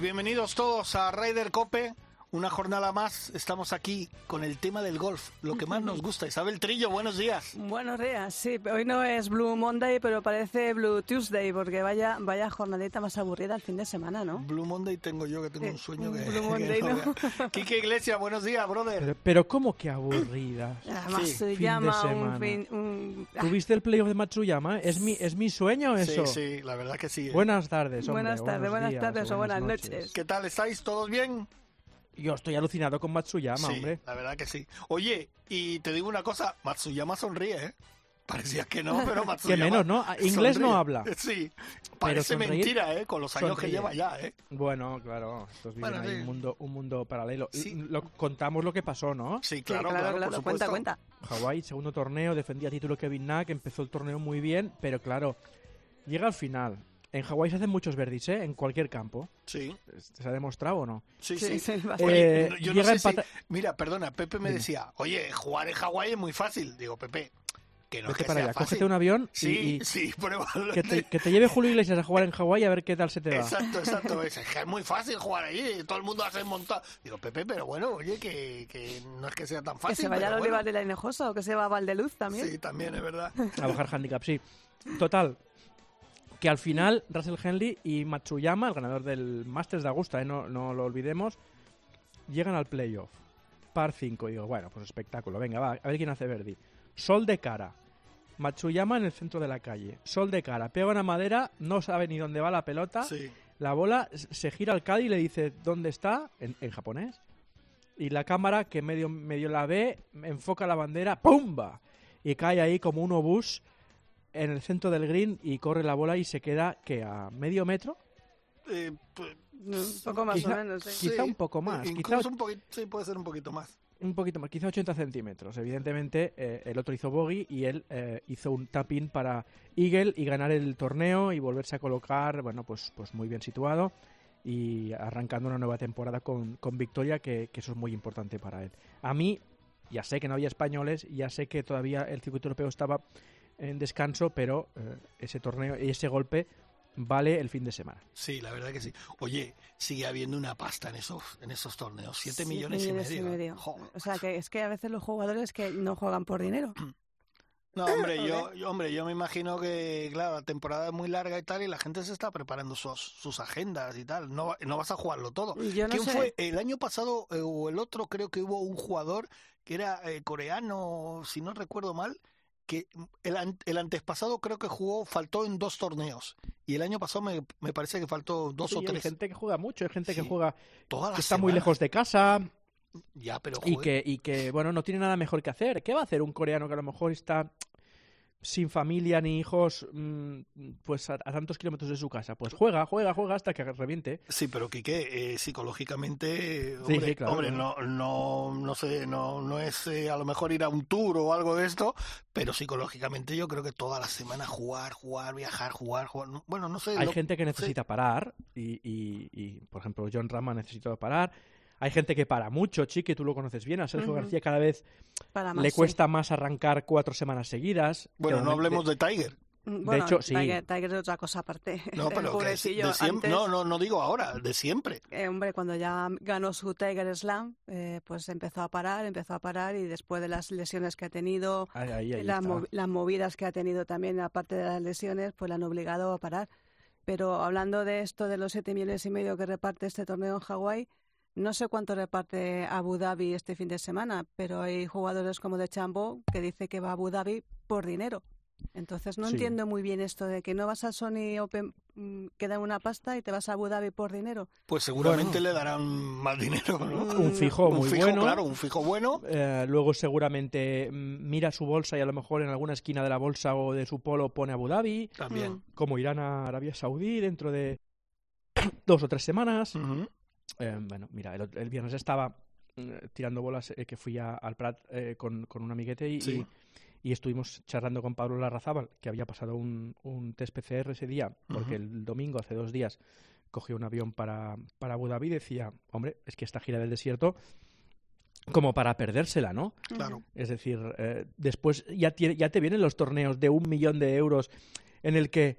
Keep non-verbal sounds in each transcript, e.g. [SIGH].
Bienvenidos todos a Ryder Cope. Una jornada más, estamos aquí con el tema del golf, lo que más nos gusta. Isabel Trillo, buenos días. Buenos días, sí, hoy no es Blue Monday, pero parece Blue Tuesday, porque vaya vaya jornadita más aburrida el fin de semana, ¿no? Blue Monday tengo yo, que tengo un sueño que... Blue [LAUGHS] que Monday, no ¿no? Quique Iglesias, buenos días, brother. Pero, pero ¿cómo que aburrida? [LAUGHS] Además Sí, se fin de llama un semana. fin... un- ¿Tuviste el playoff de Matsuyama? ¿Es mi, es mi sueño eso? Sí, sí, la verdad que sí. ¿eh? Buenas tardes, hombre, Buenas tardes, buenas tardes o buenas noches. ¿Qué tal estáis? ¿Todos bien? Yo estoy alucinado con Matsuyama, sí, hombre. la verdad que sí. Oye, y te digo una cosa, Matsuyama sonríe, ¿eh? Parecía que no, pero [LAUGHS] Matsuyama... menos, ¿no? [LAUGHS] Inglés no habla. Sí, parece mentira, ¿eh? Con los años que lleva ya, ¿eh? Bueno, claro, estos viven Bueno, ahí sí. un mundo, un mundo paralelo. Sí. Lo, contamos lo que pasó, ¿no? Sí, sí, claro, claro, claro, claro, por cuenta, cuenta. Hawái, segundo torneo, defendía título Kevin Na, que empezó el torneo muy bien, pero claro, llega al final. En Hawái se hacen muchos verdis, ¿eh? En cualquier campo. Sí, ¿Se ha demostrado o no? sí, Sí, sí. Oye, Eh, yo no llega sé si- Mira, perdona, Pepe me Dime. decía, oye, jugar en Hawái es muy fácil. Digo, Pepe, que no es Vete que para sea allá, fácil. cógete un avión y- Sí, y, sí, pruébalo. que, te, que te lleve Julio Iglesias a jugar en Hawái a ver qué tal se te va. Exacto, exacto. [LAUGHS] Es que es muy fácil jugar allí, todo el mundo hace montado. Digo, Pepe, pero bueno, oye, que, que no es que sea tan Que fácil. se vaya a pero Olivar bueno. de la Hinojosa o que se va a Valdeluz también. Sí, también es verdad. A bajar handicap, sí. Total. Que al final Russell Henley y Matsuyama, el ganador del Masters de Augusta, ¿eh? no, no lo olvidemos, llegan al playoff. Par 5. Digo, bueno, pues espectáculo. Venga, va, a ver quién hace Verdi. Sol de cara. Matsuyama en el centro de la calle. Sol de cara. Pega una madera, no sabe ni dónde va la pelota. Sí. La bola se gira al Cádiz y le dice ¿dónde está? En, en japonés. Y la cámara, que medio, medio la ve, enfoca la bandera, ¡pumba! Y cae ahí como un obús en el centro del green y corre la bola y se queda, que ¿A medio metro? Eh, pues, Un poco más Quizá- o menos, quizá un poco más, Incluso quizá- un poquito, sí, puede ser un poquito más. Un poquito más, quizá 80 centímetros. Evidentemente, eh, el otro hizo bogey y él eh, hizo un tap-in para Eagle y ganar el torneo y volverse a colocar, bueno, pues, pues muy bien situado y arrancando una nueva temporada con, con victoria, que, que eso es muy importante para él. A mí, ya sé que no había españoles, ya sé que todavía el circuito europeo estaba en descanso, pero eh, ese torneo y ese golpe vale el fin de semana. Sí, la verdad que sí. Oye, sigue habiendo una pasta en esos, en esos torneos. Siete Siete millones, y medio. Joder. O sea, que es que a veces los jugadores que no juegan por dinero. No, hombre, [LAUGHS] yo, yo- hombre, yo me imagino que, claro, la temporada es muy larga y tal, y la gente se está preparando sus, sus agendas y tal. No, va- no vas a jugarlo todo. Yo no ¿Quién sé. fue? El año pasado eh, o el otro, creo que hubo un jugador que era eh, coreano, si no recuerdo mal, que el, el antepasado creo que jugó, faltó en dos torneos. Y el año pasado me, me parece que faltó dos Sí, o hay tres. gente que juega mucho, hay gente que juega Todas que está muy lejos de casa, Ya, pero y que, y que, bueno, no tiene nada mejor que hacer. ¿Qué va a hacer un coreano que a lo mejor está sin familia ni hijos, mm, pues a, a tantos kilómetros de su casa? Pues juega, juega, juega hasta que reviente. Sí, pero Quique, eh, psicológicamente, hombre, sí, claro, hombre, claro. no, no, no sé, no, no es eh, a lo mejor ir a un tour o algo de esto, pero psicológicamente yo creo que toda la semana jugar, jugar, viajar, jugar, jugar, no- bueno, no sé. Hay lo- gente que necesita parar y, y- y, por ejemplo, John Rama necesita parar. Hay gente que para mucho, Chiqui, tú lo conoces bien. A Sergio Ujú. García cada vez Para más, le sí. cuesta más arrancar cuatro semanas seguidas. Bueno, no de- hablemos de Tiger. Mm, Bueno, hecho, sí. Tiger, Tiger es otra cosa aparte. No, [LAUGHS] pero que de siempre, antes, no, no, no digo ahora, de siempre. eh, hombre, cuando ya ganó su Tiger Slam, eh, pues empezó a parar, empezó a parar y después de las lesiones que ha tenido, Ahí, ahí, ahí las, está. mo- las movidas que ha tenido también, aparte de las lesiones, pues le han obligado a parar. Pero hablando de esto de los siete millones y medio que reparte este torneo en Hawái, no sé cuánto reparte Abu Dhabi este fin de semana, pero hay jugadores como de Chambo que dice que va a Abu Dhabi por dinero. Entonces no Sí. entiendo muy bien esto de que no vas a Sony Open, mm, que dan una pasta y te vas a Abu Dhabi por dinero. Pues seguramente Bueno. le darán más dinero, ¿no? Mm, Un fijo un muy fijo, bueno. claro, un fijo bueno. Eh, luego seguramente mm, mira su bolsa y a lo mejor en alguna esquina de la bolsa o de su polo pone Abu Dhabi, También. Mm. como irán a Arabia Saudí dentro de [COUGHS] dos o tres semanas. Eh, bueno, mira, el, el viernes estaba eh, tirando bolas eh, que fui a- al Prat eh, con, con un amiguete y, Sí. y, y estuvimos charlando con Pablo Larrazábal, que había pasado un, un test PCR ese día, porque el domingo, hace dos días, cogió un avión para, para Abu Dhabi y decía, hombre, es que esta gira del desierto, como para perdérsela, ¿no? Claro. Es decir, eh, después ya te vienen los torneos de un millón de euros en el que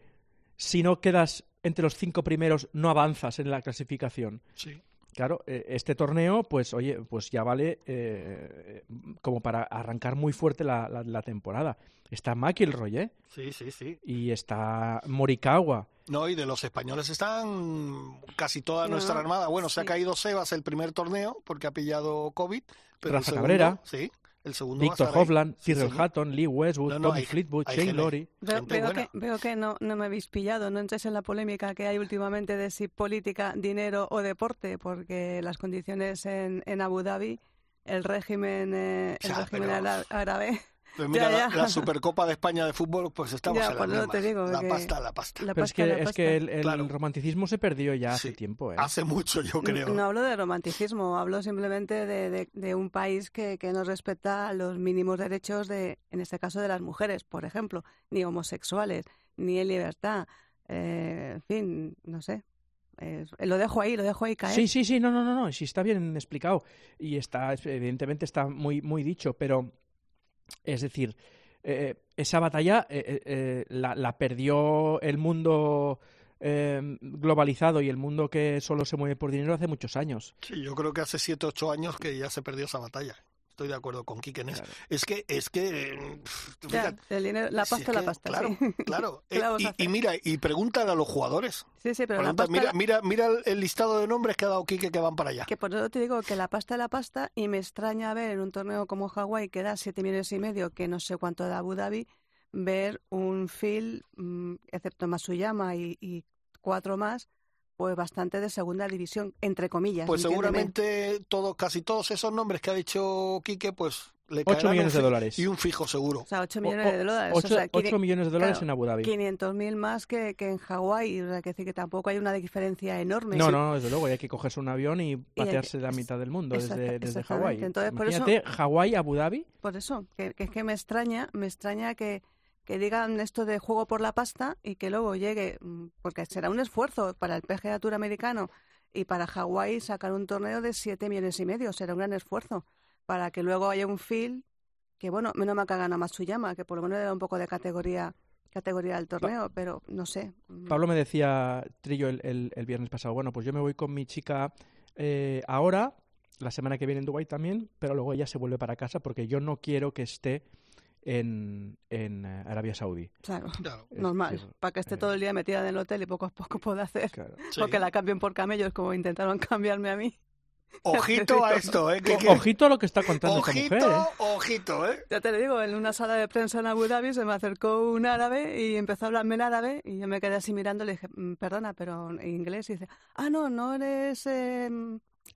si no quedas entre los cinco primeros no avanzas en la clasificación. Sí. Claro, eh, este torneo, pues oye, pues ya vale eh, como para arrancar muy fuerte la, la- la temporada. Está McIlroy, ¿eh? Sí, sí, sí. Y está Morikawa. No, y de los españoles están casi toda No, nuestra armada. Bueno, se ha caído Sebas el primer torneo porque ha pillado COVID. Pero el Rafa segundo, Cabrera. Sí, el segundo Víctor. Hovland, Sí, Tyrrell señor. Hatton, Lee Westwood, No, no, Tommy hay- Fleetwood, hay Shane gente. Lowry. Veo, veo que, veo que no, no me habéis pillado, no entres en la polémica que hay últimamente de si política, dinero o deporte, porque las condiciones en, en Abu Dhabi, el régimen, eh, el Ya, régimen pero- ára- árabe, Pues mira, Ya, la, ya. la Supercopa de España de fútbol, pues estamos Ya, en la eso te digo La que- pasta, la pasta. la Pero es pasta, que, la es pasta. que el, el Claro. romanticismo se perdió ya hace Sí. tiempo, ¿eh? Hace mucho, yo creo. No hablo de romanticismo, hablo simplemente de, de- de un país que, que no respeta los mínimos derechos de, en este caso, de las mujeres, por ejemplo, ni homosexuales, ni en libertad, eh, en fin, no sé. Eh, lo dejo ahí, lo dejo ahí caer. Sí, sí, sí, no, no, no, no, sí está bien explicado y está, evidentemente está muy, muy dicho, pero es decir, eh, esa batalla eh, eh, eh, la, perdió el mundo eh, globalizado y el mundo que solo se mueve por dinero hace muchos años. Sí, yo creo que hace 7, 8 años que ya se perdió esa batalla. Estoy de acuerdo con Quique en eso. Claro. Es que, es que, pff, tú Ya, fíjate, el dinero, la si pasta es es la que, pasta, Claro, sí. [LAUGHS] claro. ¿Qué le Eh, y, mira, y pregúntale a los jugadores. Sí, sí, pero la Pregunta, pasta, mira, la- mira, mira el- listado de nombres que ha dado Quique que van para allá. que por eso te digo que la pasta es la pasta y me extraña ver en un torneo como Hawái que da 7 millones y medio, que no sé cuánto da Abu Dhabi, ver un Phil, mm, excepto Masuyama y, y cuatro más, pues bastante de segunda división, entre comillas. Pues entiéndeme. seguramente todo, casi todos esos nombres que ha dicho Quique, pues le Ocho caerán millones un de dólares. Y un fijo seguro. O sea, 8 O- millones o- de dólares. ocho- o sea, ocho quini- millones de dólares claro, en Abu Dhabi. 500.000 más que, que en Hawái. O sea, que decir que tampoco hay una diferencia enorme. No, Sí. no, desde luego, hay que cogerse un avión y patearse que- la mitad del mundo Exacta- desde, desde. Hawái. Entonces, por eso- Imagínate, Hawái, Abu Dhabi. Por eso, que, que es que me extraña, me extraña que, que digan esto de juego por la pasta y que luego llegue, mm, porque será un esfuerzo para el PGA Tour americano y para Hawái sacar un torneo de 7 millones y medio, será un gran esfuerzo para que luego haya un feel que, bueno, menos mal que hagan a Matsuyama, que por lo menos le da un poco de categoría categoría al torneo, pero no sé. mm, Pablo me decía, Trillo, el, el- el viernes pasado, bueno, pues yo me voy con mi chica eh, ahora, la semana que viene en Dubái también, pero luego ella se vuelve para casa porque yo no quiero que esté en, en eh, Arabia Saudí. Claro, Claro. Es normal, para que esté eh, todo el día metida en el hotel y poco a poco pueda hacer. Claro. Sí. O que la cambien por camellos como intentaron [LAUGHS] cambiarme a mí. Ojito a esto, ¿eh? Que, que- Ojito a lo que está contando esta ojito, mujer. ¿eh? ojito, ¿eh? Ya te lo digo, en una sala de prensa en Abu Dhabi se me acercó un árabe y empezó a hablarme en árabe y yo me quedé así mirando y le dije, "Mm, perdona, pero en inglés. Y dice, ah, no, no eres eh,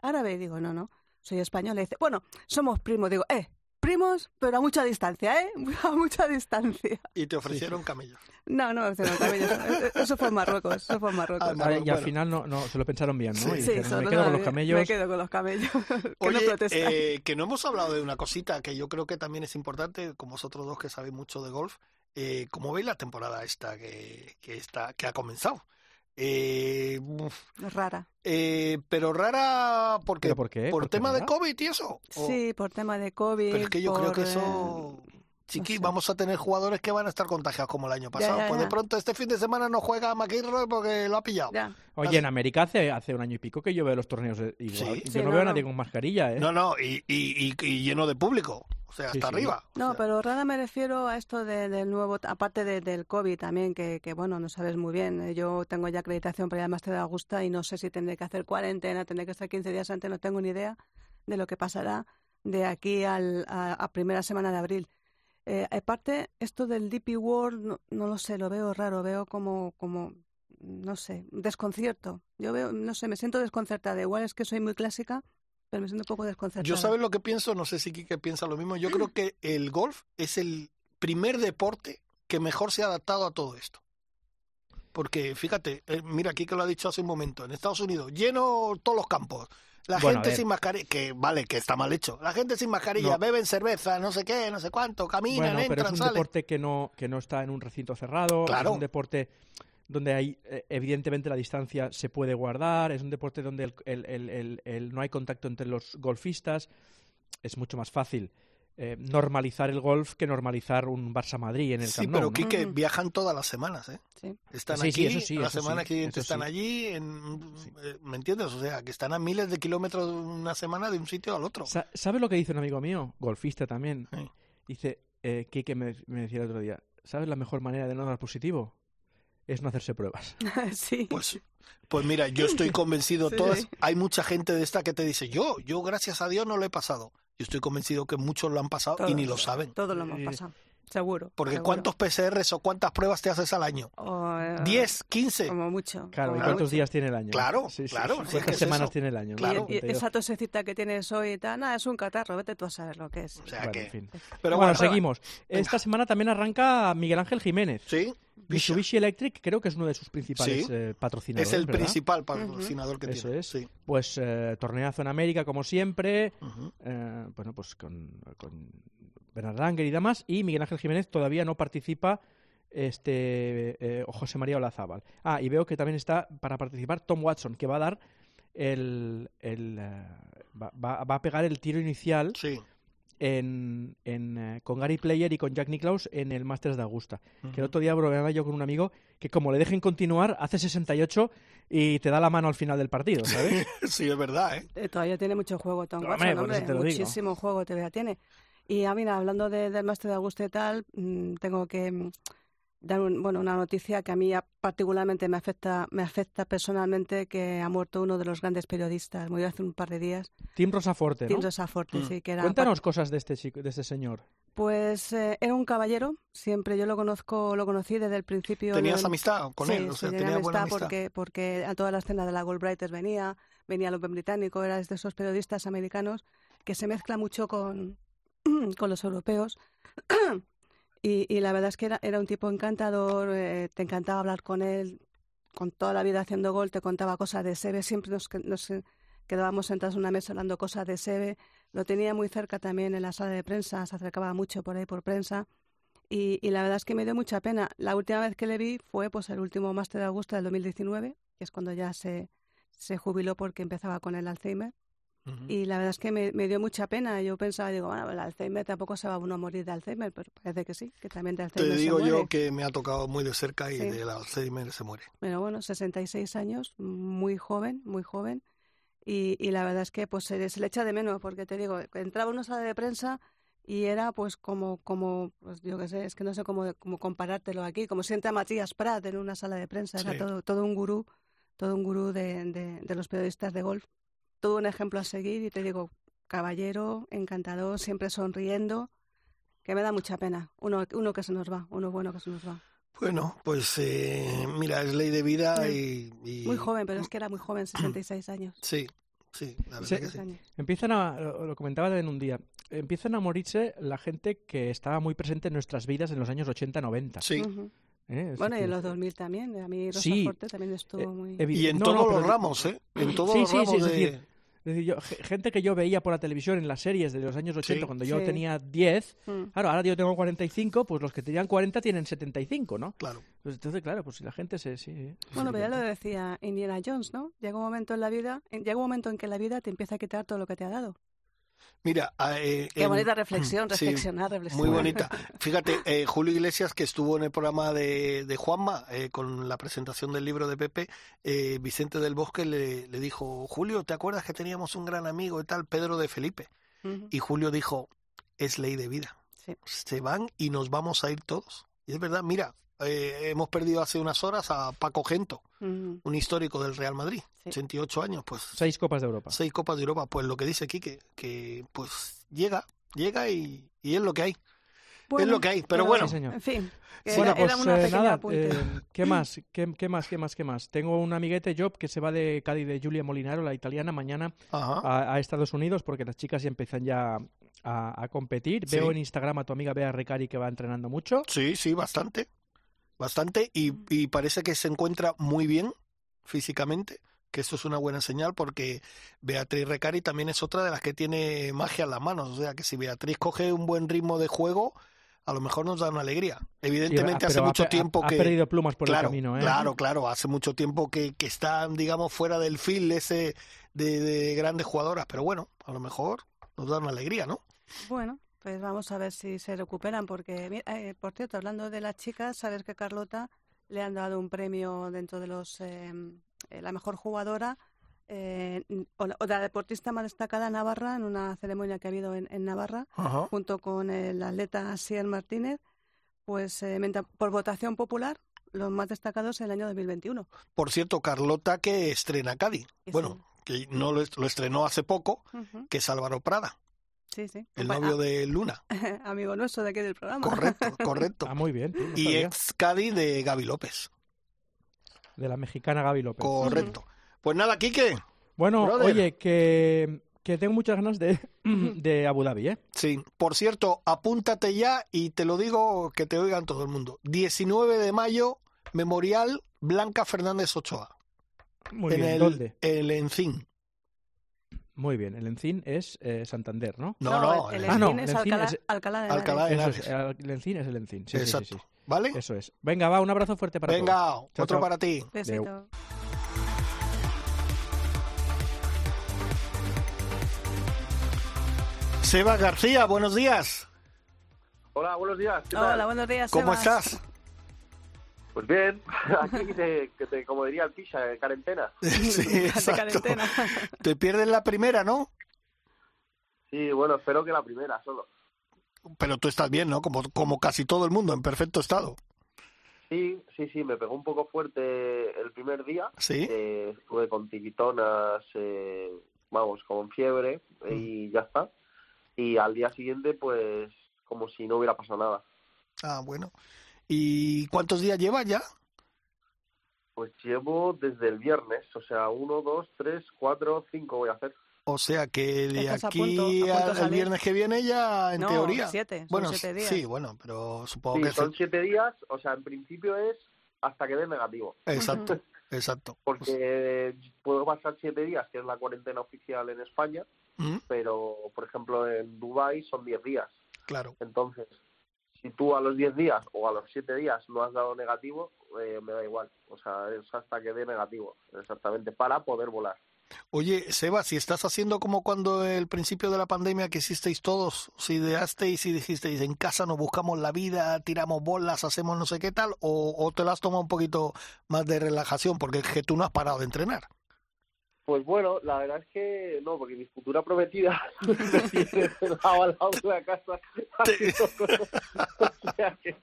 árabe. Y digo, no, no, soy español. Y dice, bueno, somos primos. Digo, eh, primos, pero a mucha distancia, ¿eh? [LAUGHS] A mucha distancia. Y te ofrecieron camellos. No, no me ofrecieron cabellos. Eh, Eso fue en Marruecos, eso fue en Marruecos. Ah, Bueno, y al final no, no, se lo pensaron bien, ¿no? Sí. Y dijeron, me quedo con los me- camellos. Me quedo con los camellos. [LAUGHS] que no Oye, eh, que no hemos hablado de una cosita que yo creo que también es importante, como vosotros dos que sabéis mucho de golf, eh, ¿cómo veis la temporada esta que, que, está, que ha comenzado? Eh, rara. eh, pero rara porque ¿Pero por qué? por ¿Por qué tema de? COVID y eso. O- Sí, por tema de COVID. pero es que yo creo que eh, eso, chiqui, sé. vamos a tener jugadores que van a estar contagiados como el año pasado. ya, Pues de pronto este fin de semana no juega McIlroy porque lo ha pillado. Ya. Oye, en América hace, hace un año y pico que yo veo los torneos de- igual. Sí. Yo Sí, no, no, veo a no. nadie con mascarilla, ¿eh? No, no, y, y, y- y lleno de público, o sea, hasta sí. arriba. O No, sea, pero rara me refiero a esto de- del nuevo, aparte de- del COVID también, que, que, bueno, no sabes muy bien. Eh, Yo tengo ya acreditación para ir al Máster de Augusta y no sé si tendré que hacer cuarentena, tendré que estar 15 días antes, no tengo ni idea de lo que pasará de aquí al, a, a primera semana de abril. Eh, aparte, esto del DP World, no, no lo sé, lo veo raro, veo como, como, no sé, desconcierto. Yo veo, no sé, me siento desconcertada. Igual es que soy muy clásica, pero me siento un poco desconcertada. Yo sabes lo que pienso, no sé si Kike piensa lo mismo. Yo creo [CLEARS THROAT] que el golf es el primer deporte que mejor se ha adaptado a todo esto. Porque fíjate, eh, mira aquí que lo ha dicho hace un momento, en Estados Unidos, lleno todos los campos. La Bueno, gente sin mascarilla, que vale, que está mal hecho. La gente sin mascarilla, No. beben cerveza, no sé qué, no sé cuánto, caminan, Bueno, pero entran, es un salen. deporte que no, que no está en un recinto cerrado, Claro. es un deporte donde hay, eh, evidentemente la distancia se puede guardar, es un deporte donde el, el- el- el- el- no hay contacto entre los golfistas, es mucho más fácil eh, normalizar el golf que normalizar un Barça-Madrid en el Sí, Camp Nou, pero ¿no? Quique, Ujú. viajan todas las semanas, ¿eh? Sí. Están Sí, sí, aquí, eso sí, la eso semana sí, siguiente eso están sí. allí, en, eh, ¿me entiendes? O sea, que están a miles de kilómetros una semana de un sitio al otro. Sa- ¿Sabes lo que dice un amigo mío, golfista también? Sí. Dice, eh, Quique me, me decía el otro día, ¿sabes la mejor manera de no dar positivo? Es no hacerse pruebas. [LAUGHS] sí. Pues, pues mira, yo estoy convencido, Sí. todas, hay mucha gente de esta que te dice, yo, yo gracias a Dios no lo he pasado. Yo estoy convencido que muchos lo han pasado y ni lo saben. Todos lo hemos Eh, pasado. Seguro. Porque seguro. ¿cuántos PCRs o cuántas pruebas te haces al año? O, eh, ¿10, 15? Como mucho. Claro, ¿y como cuántos mucho. días tiene el año? Claro, Sí, sí, claro, sí. ¿Cuántas es semanas eso. tiene el año? Claro. Y, y esa tosecita que tienes hoy y tal, nada, es un catarro, vete tú a saber lo que es. O sea Bueno, que... en fin. Pero bueno, bueno, seguimos. Esta semana también arranca Miguel Ángel Jiménez. Sí, Mitsubishi Electric creo que es uno de sus principales Sí. eh, patrocinadores. es el ¿verdad? principal patrocinador que Eso tiene. es. Sí. Pues eh, torneazo en América, como siempre. Ujú. eh, bueno, pues con, con Bernard Langer y demás. Y Miguel Ángel Jiménez todavía no participa. Este eh, José María Olazábal. Ah, y veo que también está para participar Tom Watson, que va a dar el, el, eh, va, va- va a pegar el tiro inicial Sí. en, en, eh, con Gary Player y con Jack Nicklaus en el Masters de Augusta. Que el otro día bromeaba yo con un amigo que como le dejen continuar, hace 68 y te da la mano al final del partido, ¿sabes? [LAUGHS] sí, es verdad, ¿eh? Eh, Todavía tiene mucho juego Tom Watson, hombre, digo. muchísimo juego todavía tiene. Y a mira, hablando de- del máster de Augusta y tal, mm, tengo que mm, dar un- bueno, una noticia que a mí particularmente me afecta, me afecta personalmente, que ha muerto uno de los grandes periodistas, murió hace un par de días, Tim Rosaforte, ¿no? Tim Rosaforte, Mm. sí, que era Cuéntanos cosas de este chico, de este señor. Pues eh, era un caballero, siempre yo lo conozco, lo conocí desde el principio. ¿Tenías amistad con sí, él? O sí, sea, tenía tenía buena amistad amistad. porque, porque a toda la escena de la Goldbrighters venía, venía el Open británico, era de esos periodistas americanos que se mezcla mucho con, [CLEARS THROAT] con los europeos. [CLEARS THROAT] y, la verdad es que era, un tipo encantador, eh, te encantaba hablar con él, con toda la vida haciendo gol, te contaba cosas de Sebe, siempre nos, nos quedábamos sentados en una mesa hablando cosas de Sebe, lo tenía muy cerca también en la sala de prensa, se acercaba mucho por ahí por prensa. Y, y la verdad es que me dio mucha pena. La última vez que le vi fue pues el último máster de Augusta del 2019, que es cuando ya se, se jubiló porque empezaba con el Alzheimer. Ujú. Y la verdad es que me, me dio mucha pena. Yo pensaba, digo, bueno, el Alzheimer tampoco se va uno a morir de Alzheimer, pero parece que sí, que también de Alzheimer Te se digo yo muere. que me ha tocado muy de cerca y Sí. del Alzheimer se muere. Pero bueno, 66 años, muy joven, muy joven. Y, y la verdad es que pues se, se le echa de menos, porque te digo, entraba en una sala de prensa y era pues como, como pues yo qué sé, es que no sé cómo, cómo comparártelo aquí, como si entra Matías Prat en una sala de prensa, era Sí. todo, todo un gurú, todo un gurú de, de, de los periodistas de golf, todo un ejemplo a seguir y te digo, caballero, encantador, siempre sonriendo, que me da mucha pena, uno, uno que se nos va, uno bueno que se nos va. Bueno, pues eh, mira, es ley de vida y, y- Muy joven, pero es que era muy joven, 66 años. Sí, sí, la verdad Sí. que sí. 66 años. Empiezan a, lo comentaba en un día, empiezan a morirse la gente que estaba muy presente en nuestras vidas en los años 80-90. Sí. Ujú. ¿eh? Es Bueno, y en los 2000 también. A mí Rosa Sí. Forte también estuvo eh, muy... Y en no, todos no, los pero- ramos, ¿eh? En todos Sí, los sí, sí, ramos es de... decir, Es decir, yo- ge- gente que yo veía por la televisión en las series de los años 80 Sí. cuando yo Sí. tenía 10, Mm. claro, ahora yo tengo 45, pues los que tenían 40 tienen 75, ¿no? Claro. Pues entonces, claro, pues si la gente se... Sí, Bueno, pero ya lo decía Indiana Jones, ¿no? Llega un momento en la vida, en- llega un momento en que la vida te empieza a quitar todo lo que te ha dado. Mira, eh, Qué en- bonita [CLEARS THROAT] reflexión, sí, reflexionar, reflexionar. Muy bonita. [LAUGHS] Fíjate, eh, Julio Iglesias, que estuvo en el programa de, de Juanma, eh, con la presentación del libro de Pepe, eh, Vicente del Bosque le, le dijo, Julio, ¿te acuerdas que teníamos un gran amigo y tal, Pedro de Felipe? Y Julio dijo, es ley de vida. sí. Se van y nos vamos a ir todos. Y es verdad, mira, eh, hemos perdido hace unas horas a Paco Gento, un histórico del Real Madrid, Sí. 88 años, pues Seis Copas de Europa. seis Copas de Europa. Pues lo que dice Quique, que pues llega, llega y, y es lo que hay. Bueno, es lo que hay, pero, bueno. Sí, señor. En fin, Bueno, era, era pues una eh, nada, eh, ¿qué más? ¿Qué, qué más? ¿Qué más? ¿Qué más? Tengo un amiguete, Job, que se va de Cádiz de Julia Molinaro, la italiana, mañana a, a Estados Unidos porque las chicas ya empiezan ya a, a competir. Sí. Veo en Instagram a tu amiga Bea Recari que va entrenando mucho. Sí, sí, bastante. Bastante y, y parece que se encuentra muy bien físicamente, que eso es una buena señal porque Beatriz Recari también es otra de las que tiene magia en las manos, o sea que si Beatriz coge un buen ritmo de juego, a lo mejor nos da una alegría. Evidentemente hace Pero ha mucho tiempo ha, que ha perdido plumas por claro, el camino, ¿eh? claro, claro, hace mucho tiempo que, que están, digamos, fuera del fil ese de, de grandes jugadoras, pero bueno, a lo mejor nos da una alegría, ¿no? Bueno, pues vamos a ver si se recuperan, porque, eh, por cierto, hablando de las chicas, sabes que Carlota le han dado un premio dentro de los eh, eh, la mejor jugadora eh, o, la, o la deportista más destacada en Navarra en una ceremonia que ha habido en, en Navarra, Ajá. junto con el atleta Sier Martínez, pues eh, por votación popular, los más destacados en el año 2021. Por cierto, Carlota que estrena Cádiz. Bueno, que no lo, est- lo estrenó hace poco, que es Álvaro Prada, Sí, sí. el Compa- novio de Luna. ah, [LAUGHS] amigo nuestro de aquí del programa. Correcto, [LAUGHS] correcto. Ah, muy bien. no Y ex Cádiz de Gaby López. De la mexicana Gaby López. Correcto. Pues nada, Quique. Bueno, Brother. oye, que, que tengo muchas ganas de, [LAUGHS] de Abu Dhabi, ¿eh? Sí, por cierto, apúntate ya y te lo digo que te oigan todo el mundo. 19 de mayo, Memorial Blanca Fernández Ochoa. Muy en bien. el, ¿Dónde? el Encín. Muy bien. El Encín es eh, Santander, ¿no? No, no, el, el Ah, no, Encín es Alcalá, es- Alcalá de Alcalá Henares. de Eso Henares. es, el Encín es el Encín. Sí, sí, sí, Exacto. sí. ¿Vale? Eso es. Venga, va, un abrazo fuerte para Venga, todos. Chao, otro chao. para ti. Besito. Seba García, buenos días. Hola, buenos días. ¿qué tal? Hola, buenos días. ¿Cómo Sebas. estás? Pues bien, [LAUGHS] aquí te, que te- como diría el Pisa, de cuarentena. [LAUGHS] Sí, [LAUGHS] exacto. cuarentena. Te pierdes la primera, ¿no? Sí, bueno, espero que la primera solo. Pero tú estás bien, ¿no? Como, como casi todo el mundo, en perfecto estado. Sí, sí, sí, me pegó un poco fuerte el primer día. Sí. Eh, estuve con tiquitonas, eh, vamos, con fiebre y ya está. Y al día siguiente, pues, como si no hubiera pasado nada. Ah, bueno. ¿Y cuántos días llevas ya? Pues llevo desde el viernes, o sea, uno, dos, tres, cuatro, cinco voy a hacer. O sea que de Estás aquí a punto al viernes que viene ya, en no, teoría. siete. son bueno, siete días. sí, bueno, pero supongo Sí, que son siete días, o sea, en principio es hasta que dé negativo. exacto, exacto. [LAUGHS] porque puedo pasar siete días, que es la cuarentena oficial en España, Mm, pero por ejemplo en Dubai son diez días. claro. Entonces, si tú a los diez días o a los siete días no has dado negativo, eh, me da igual. O sea, es hasta que dé negativo, exactamente, para poder volar. Oye, Seba, si estás haciendo como cuando el principio de la pandemia que hicisteis todos, si ideasteis y dijisteis en casa nos buscamos la vida, tiramos bolas, hacemos no sé qué tal, o, o te lo has un poquito más de relajación, porque es que tú no has parado de entrenar. Pues bueno, la verdad es que no, porque mi futura prometida [LAUGHS] me tiene pegado al lado de la casa. o sea que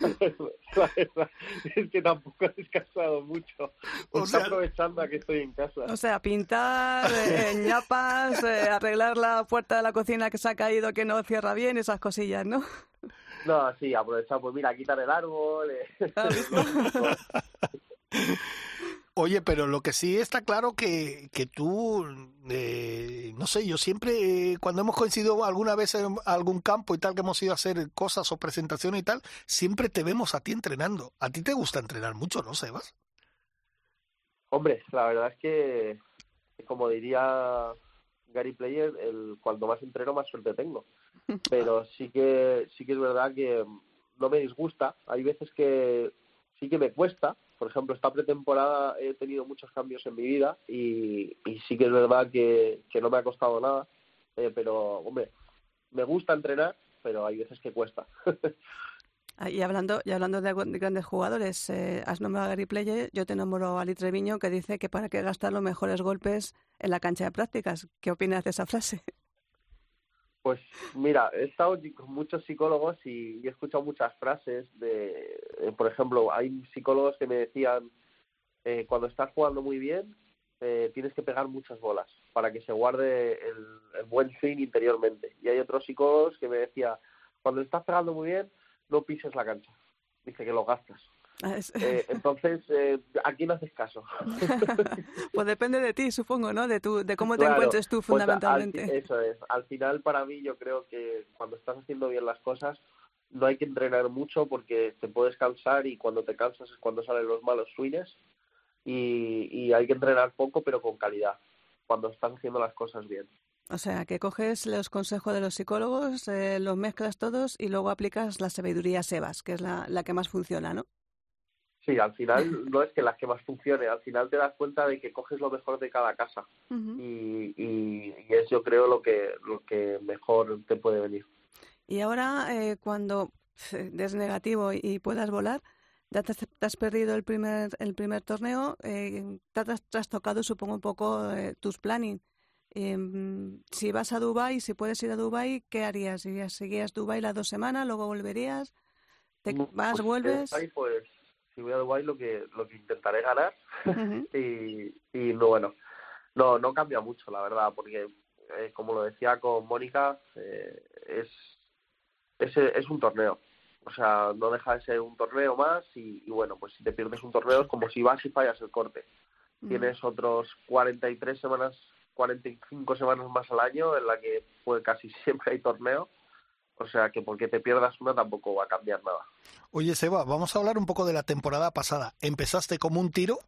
la [LAUGHS] verdad es que tampoco he descansado mucho. O sea- aprovechando a que estoy en casa. O sea, pintar, eh, [LAUGHS] ñapas, eh, arreglar la puerta de la cocina que se ha caído que no cierra bien, esas cosillas, ¿no? No, sí, aprovechar, pues mira, quitar el árbol. eh. Oye, pero lo que sí está claro que, que tú, eh, no sé, yo siempre, eh, cuando hemos coincidido alguna vez en algún campo y tal, que hemos ido a hacer cosas o presentaciones y tal, siempre te vemos a ti entrenando. A ti te gusta entrenar mucho, ¿no, Sebas? Hombre, la verdad es que, como diría Gary Player, el, cuanto más entreno, más suerte tengo. [LAUGHS] Pero sí que, sí que es verdad que no me disgusta. Hay veces que sí que me cuesta. Por ejemplo, esta pretemporada he tenido muchos cambios en mi vida y, sí que es verdad que, no me ha costado nada. Eh, pero, hombre, me gusta entrenar, pero hay veces que cuesta. [LAUGHS] Ah, Y hablando, y hablando de grandes jugadores, eh, has nombrado a Gary Player, yo te nombro a Ali Treviño que dice que para qué gastar los mejores golpes en la cancha de prácticas. ¿Qué opinas de esa frase? Pues mira, he estado con muchos psicólogos y, he escuchado muchas frases de, eh, por ejemplo, hay psicólogos que me decían, eh, cuando estás jugando muy bien, eh, tienes que pegar muchas bolas para que se guarde el, buen swing interiormente. Y hay otros psicólogos que me decían, cuando estás pegando muy bien, no pises la cancha. Dice que lo gastas. Ah, Eh, [LAUGHS] entonces, eh, ¿a quién haces caso? [LAUGHS] pues depende de ti, supongo, ¿no? De, tu, de cómo te Claro, encuentres tú pues, fundamentalmente. al fi- eso es. Al final, para mí, yo creo que cuando estás haciendo bien las cosas, no hay que entrenar mucho porque te puedes cansar y cuando te cansas es cuando salen los malos swings y, y hay que entrenar poco pero con calidad cuando estás haciendo las cosas bien. O sea, que coges los consejos de los psicólogos, eh, los mezclas todos y luego aplicas la sabiduría Sebas, que es la, la que más funciona, ¿no? Sí, al final [LAUGHS] no es que las que más funcione, al final te das cuenta de que coges lo mejor de cada casa y, y, es yo creo lo que, lo que mejor te puede venir. Y ahora eh, cuando [LAUGHS] des negativo y puedas volar, ya te, has perdido el primer, el primer torneo, eh, te has trastocado supongo un poco eh, tus planning. Em, si vas a Dubai, si puedes ir a Dubai, ¿qué harías? ¿Seguías Dubai las dos semanas, luego volverías? ¿Te vas, pues, vuelves? Dubai, pues si voy a Dubai lo que lo que intentaré ganar. [LAUGHS] Y, y no bueno no no cambia mucho la verdad porque eh, como lo decía con Mónica eh, es, es es un torneo. O sea no deja de ser un torneo más y, y bueno pues si te pierdes un torneo es como si vas y fallas el corte. Tienes otros 43 semanas 45 semanas más al año en la que pues casi [LAUGHS] siempre hay torneo o sea que porque te pierdas una tampoco va a cambiar nada. Oye, Seba, vamos a hablar un poco de la temporada pasada. Empezaste como un tiro,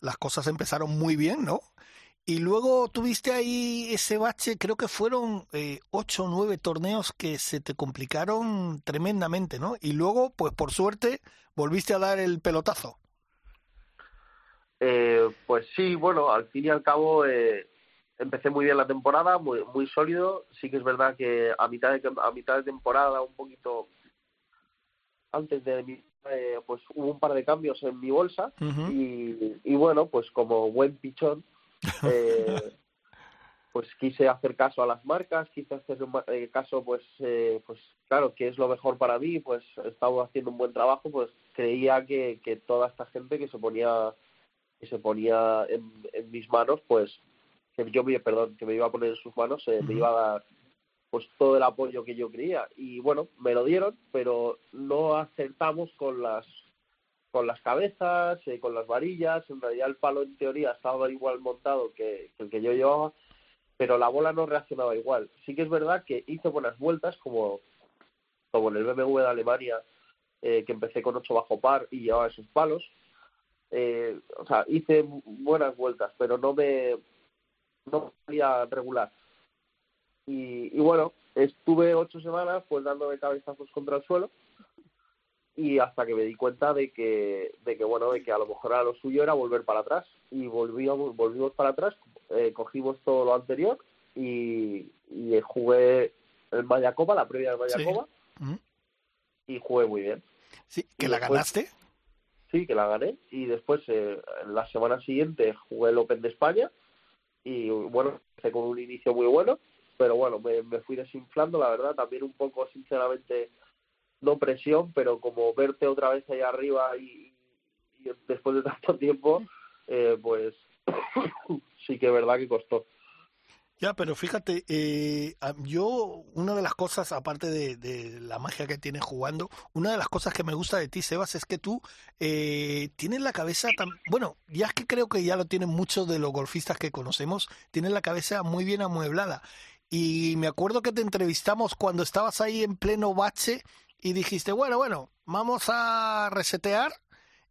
las cosas empezaron muy bien, ¿no? Y luego tuviste ahí ese bache, creo que fueron eh, ocho o nueve torneos que se te complicaron tremendamente, ¿no? Y luego, pues por suerte, volviste a dar el pelotazo. Eh, pues sí, bueno, al fin y al cabo eh, empecé muy bien la temporada, muy, muy sólido. Sí que es verdad que a mitad de, a mitad de temporada, un poquito antes de mi, eh, pues hubo un par de cambios en mi bolsa Uh -huh. y, y bueno, pues como buen pichón, [LAUGHS] eh, pues quise hacer caso a las marcas, quise hacer eh, caso, pues, eh, pues claro, que es lo mejor para mí, pues he estado haciendo un buen trabajo, pues creía que, que toda esta gente que se ponía que se ponía en, en mis manos, pues que yo me, perdón, que me iba a poner en sus manos, eh, uh -huh. me iba a dar pues todo el apoyo que yo quería y bueno, me lo dieron, pero no acertamos con las con las cabezas, eh, con las varillas, en realidad el palo en teoría estaba igual montado que, que el que yo llevaba, pero la bola no reaccionaba igual. Sí que es verdad que hice buenas vueltas, como, como en el BMW de Alemania, eh, que empecé con 8 bajo par y llevaba esos palos. Eh, o sea, hice buenas vueltas, pero no me no podía regular. Y, y bueno, estuve ocho semanas pues dándome cabezazos contra el suelo y hasta que me di cuenta de que, de que bueno, de que a lo mejor era lo suyo era volver para atrás y volvíamos, volvimos para atrás, eh, cogimos todo lo anterior y, y jugué el Mayacoba, la previa del sí. uh -huh. y jugué muy bien. Sí, ¿que y la después, ganaste? Sí, que la gané y después eh, la semana siguiente jugué el Open de España y bueno, empecé con un inicio muy bueno, pero bueno, me, me fui desinflando, la verdad, también un poco sinceramente no presión, pero como verte otra vez ahí arriba y, y después de tanto [LAUGHS] tiempo, eh, pues [COUGHS] sí que es verdad que costó. Ya, pero fíjate, eh, yo una de las cosas, aparte de, de, la magia que tienes jugando, una de las cosas que me gusta de ti, Sebas, es que tú eh, tienes la cabeza tan... Bueno, ya es que creo que ya lo tienen muchos de los golfistas que conocemos, tienes la cabeza muy bien amueblada. Y me acuerdo que te entrevistamos cuando estabas ahí en pleno bache y dijiste, bueno, bueno, vamos a resetear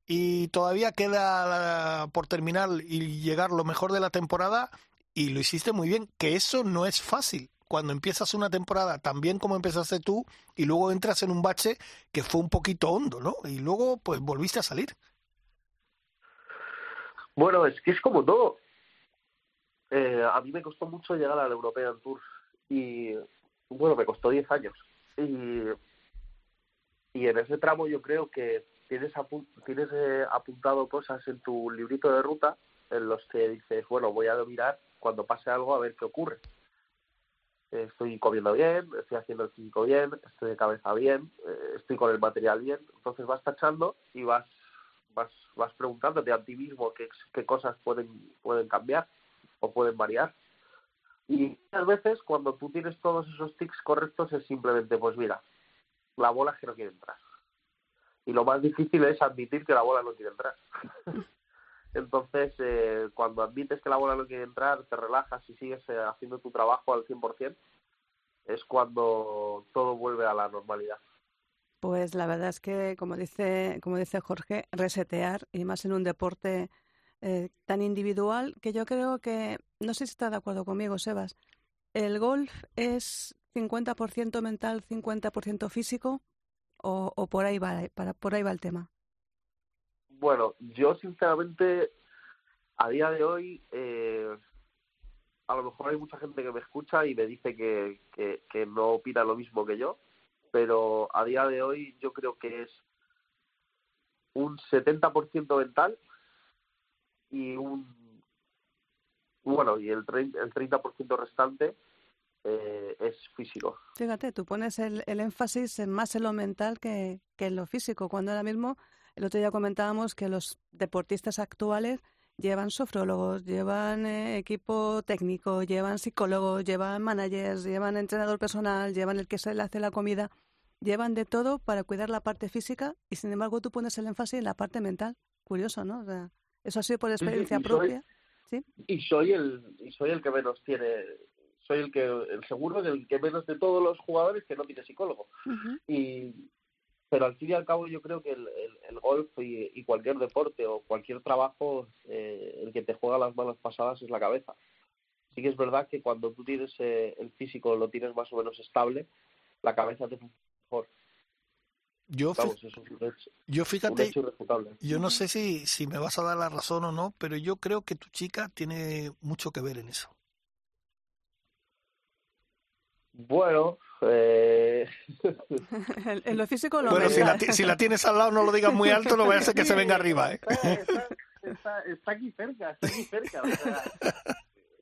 y todavía queda por terminar y llegar lo mejor de la temporada y lo hiciste muy bien, que eso no es fácil. Cuando empiezas una temporada tan bien como empezaste tú y luego entras en un bache que fue un poquito hondo, ¿no? Y luego pues volviste a salir. Bueno, es que es como todo. Eh, a mí me costó mucho llegar al European Tour y bueno, me costó 10 años. Y y en ese tramo yo creo que tienes, apu tienes eh, apuntado cosas en tu librito de ruta en los que dices, bueno, voy a mirar cuando pase algo a ver qué ocurre. Estoy comiendo bien, estoy haciendo el físico bien, estoy de cabeza bien, eh, estoy con el material bien, entonces vas tachando y vas vas vas preguntándote a ti mismo qué, qué cosas pueden pueden cambiar o pueden variar. Y muchas veces cuando tú tienes todos esos tics correctos es simplemente, pues mira, la bola es que no quiere entrar. Y lo más [LAUGHS] difícil es admitir que la bola no quiere entrar. [LAUGHS] Entonces, eh, cuando admites que la bola no quiere entrar, te relajas y sigues eh, haciendo tu trabajo al 100%, es cuando todo vuelve a la normalidad. Pues la verdad es que, como dice, como dice Jorge, resetear, y más en un deporte eh, tan individual, que yo creo que, no sé si está de acuerdo conmigo, Sebas, ¿el golf es 50% mental, 50% físico? O, o, por ahí va para por ahí va el tema bueno yo sinceramente a día de hoy eh, a lo mejor hay mucha gente que me escucha y me dice que, que, no opina lo mismo que yo, pero a día de hoy yo creo que es un 70% mental y un bueno y el 30%, el 30 restante eh, es físico. Fíjate, tú pones el, el énfasis en más en lo mental que, que en lo físico, cuando ahora mismo, el otro día comentábamos que los deportistas actuales llevan sofrólogos, llevan eh, equipo técnico, llevan psicólogos, llevan managers, llevan entrenador personal, llevan el que se le hace la comida, llevan de todo para cuidar la parte física y sin embargo tú pones el énfasis en la parte mental. Curioso, ¿no? O sea, eso ha sido por experiencia propia. ¿Sí? Y soy el y soy el que menos tiene soy el que el seguro que menos de todos los jugadores que no tiene psicólogo. Y pero al fin y al cabo yo creo que el, el, golf y, cualquier deporte o cualquier trabajo, eh, el que te juega las malas pasadas es la cabeza. Sí que es verdad que cuando tú tienes eh, el físico, lo tienes más o menos estable, la cabeza te funciona mejor. Yo, yo fíjate, yo no sé si, si me vas a dar la razón o no, pero yo creo que tu chica tiene mucho que ver en eso. Bueno, eh... en lo físico lo Bueno, si la, si la, tienes al lado no lo digas muy alto, no voy a hacer que se venga arriba. ¿eh? Está, está, aquí cerca, está aquí cerca.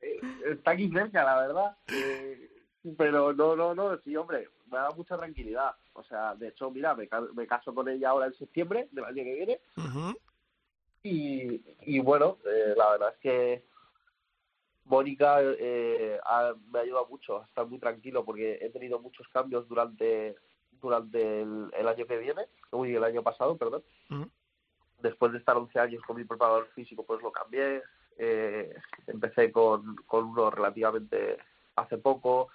Eh, está aquí cerca, la verdad. Eh, pero no, no, no, sí, hombre, me da mucha tranquilidad. O sea, de hecho, mira, me, me caso con ella ahora en septiembre del año que viene. y, y bueno, eh, la verdad es que Mónica eh, me ha ayudado mucho a estar muy tranquilo porque he tenido muchos cambios durante durante el, año que viene, uy, el año pasado, perdón. Después de estar 11 años con mi preparador físico, pues lo cambié. Eh, empecé con, con uno relativamente hace poco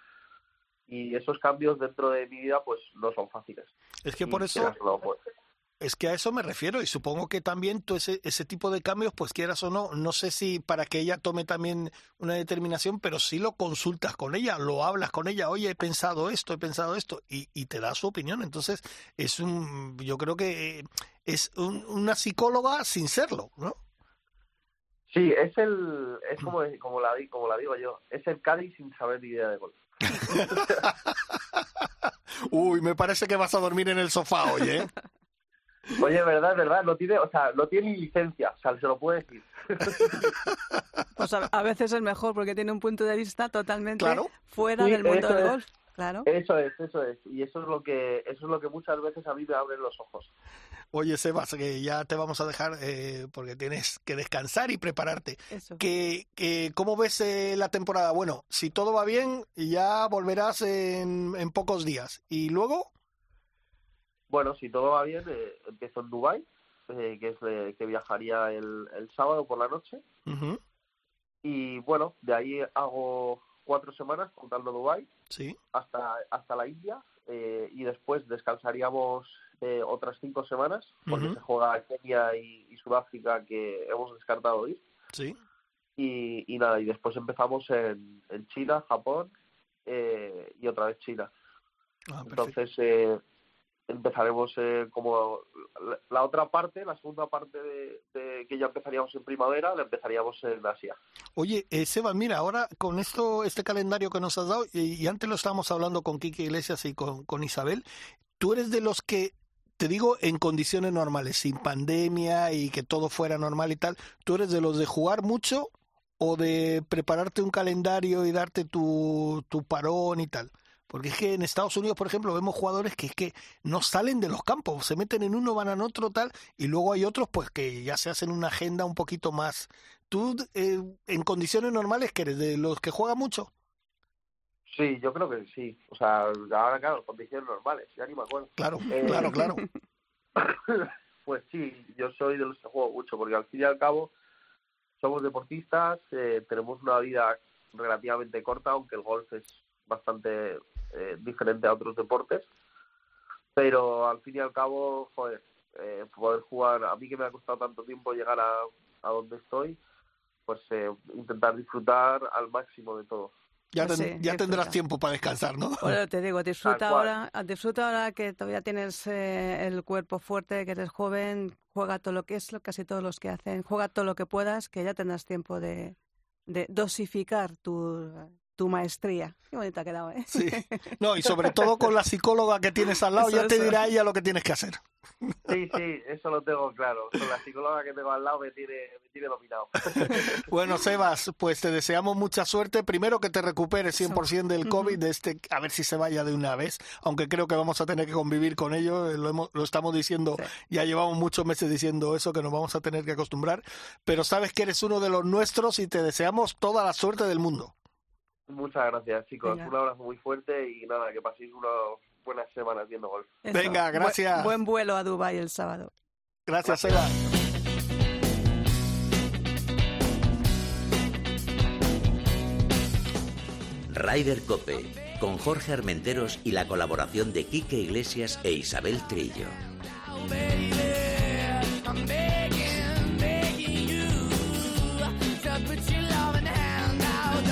y esos cambios dentro de mi vida pues no son fáciles. Es que por eso... Pues, es que a eso me refiero y supongo que también tú ese, ese tipo de cambios, pues quieras o no, no sé si para que ella tome también una determinación, pero sí lo consultas con ella, lo hablas con ella, oye, he pensado esto, he pensado esto, y, y te da su opinión. Entonces, es un, yo creo que es una psicóloga sin serlo, ¿no? Sí, es el, es como, como, la, como la digo yo, es el Cádiz sin saber ni idea de golf. [LAUGHS] Uy, me parece que vas a dormir en el sofá hoy, ¿eh? [LAUGHS] Oye, verdad, verdad, no tiene, o sea, no tiene licencia, o sea, se lo puede decir. [LAUGHS] Pues a, veces es mejor porque tiene un punto de vista totalmente fuera del mundo del golf. Claro. Eso es, eso es, y eso es lo que, eso es lo que muchas veces a mí me abren los ojos. Oye, Sebas, que ya te vamos a dejar eh, porque tienes que descansar y prepararte. Que, que, ¿Cómo ves eh, la temporada? Bueno, si todo va bien, ya volverás en, en pocos días. ¿Y luego? Bueno, si todo va bien, eh, empiezo en Dubai, eh, que es que viajaría el, el, sábado por la noche. Y bueno, de ahí hago cuatro semanas contando Dubai sí. hasta, hasta la India. Eh, y después descansaríamos eh, otras cinco semanas, porque se juega Kenia y, Sudáfrica, que hemos descartado ir. Sí. Y, y nada, y después empezamos en, en China, Japón eh, y otra vez China. Ah, Entonces, eh, empezaremos eh, como la, otra parte, la segunda parte de, que ya empezaríamos en primavera, la empezaríamos en Asia. Oye, eh, Seba, mira, ahora con esto, este calendario que nos has dado, y, antes lo estábamos hablando con Kike Iglesias y con, con Isabel, tú eres de los que te digo, en condiciones normales, sin pandemia y que todo fuera normal y tal, ¿tú eres de los de jugar mucho o de prepararte un calendario y darte tu, tu parón y tal? Porque es que en Estados Unidos, por ejemplo, vemos jugadores que es que no salen de los campos, se meten en uno, van en otro, tal, y luego hay otros pues que ya se hacen una agenda un poquito más. ¿Tú eh, en condiciones normales que eres de los que juega mucho? Sí, yo creo que sí. O sea, ahora claro, condiciones normales, ya ni me acuerdo. Claro, eh, claro, claro. [LAUGHS] pues sí, yo soy de los que juego mucho, porque al fin y al cabo somos deportistas, eh, tenemos una vida relativamente corta, aunque el golf es bastante eh, diferente a otros deportes. pero al fin y al cabo, joder, eh, poder jugar, a mí que me ha costado tanto tiempo llegar a, a donde estoy, pues eh, intentar disfrutar al máximo de todo. Ya, Pues ten- sí, ya tendrás tiempo para descansar, ¿no? Bueno, te digo, disfruta ahora, disfruta ahora que todavía tienes eh, el cuerpo fuerte, que eres joven, juega todo lo que es, lo casi todos los que hacen, juega todo lo que puedas, que ya tendrás tiempo de, de dosificar tu, tu maestría. Qué bonita ha quedado, ¿eh? Sí. [LAUGHS] No, y sobre todo con la psicóloga que tienes al lado, Eso, ya te eso. dirá ella lo que tienes que hacer. Sí, sí, eso lo tengo claro. Con la psicóloga que tengo al lado me tiene, me tiene dominado. [LAUGHS] Bueno, Sebas, pues te deseamos mucha suerte. Primero que te recuperes 100% del COVID, de este, a ver si se vaya de una vez, aunque creo que vamos a tener que convivir con ello, eh, lo, hemos- lo estamos diciendo, Sí. ya llevamos muchos meses diciendo eso, que nos vamos a tener que acostumbrar, pero sabes que eres uno de los nuestros y te deseamos toda la suerte del mundo. Muchas gracias, chicos. Venga. Un abrazo muy fuerte y nada, que paséis unas buenas semanas viendo golf. Eso. Venga, Bu- gracias. Buen, vuelo a Dubái el sábado. Gracias, Sebas. Ryder Cope, con Jorge Armenteros y la colaboración de Quique Iglesias e Isabel Trillo.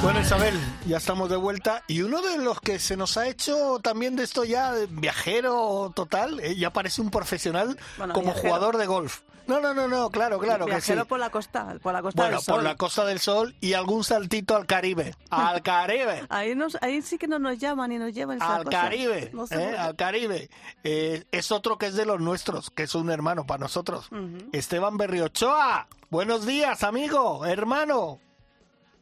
Bueno, Isabel, ya estamos de vuelta y uno de los que se nos ha hecho también de esto ya viajero total, eh, ya parece un profesional Bueno, como viajero. jugador de golf. No, no, no, no, claro, claro que sí. Viajero por la costa, por la costa Bueno, del Sol. por la Costa del Sol y algún saltito al Caribe. Al Caribe. [LAUGHS] Ahí, nos, ahí sí que no nos llaman y nos llevan esas Al. Caribe, No sé ¿eh? al Caribe. Eh, es otro que es de los nuestros, que es un hermano para nosotros. Ujú. Esteban Berriochoa, buenos días, amigo, hermano.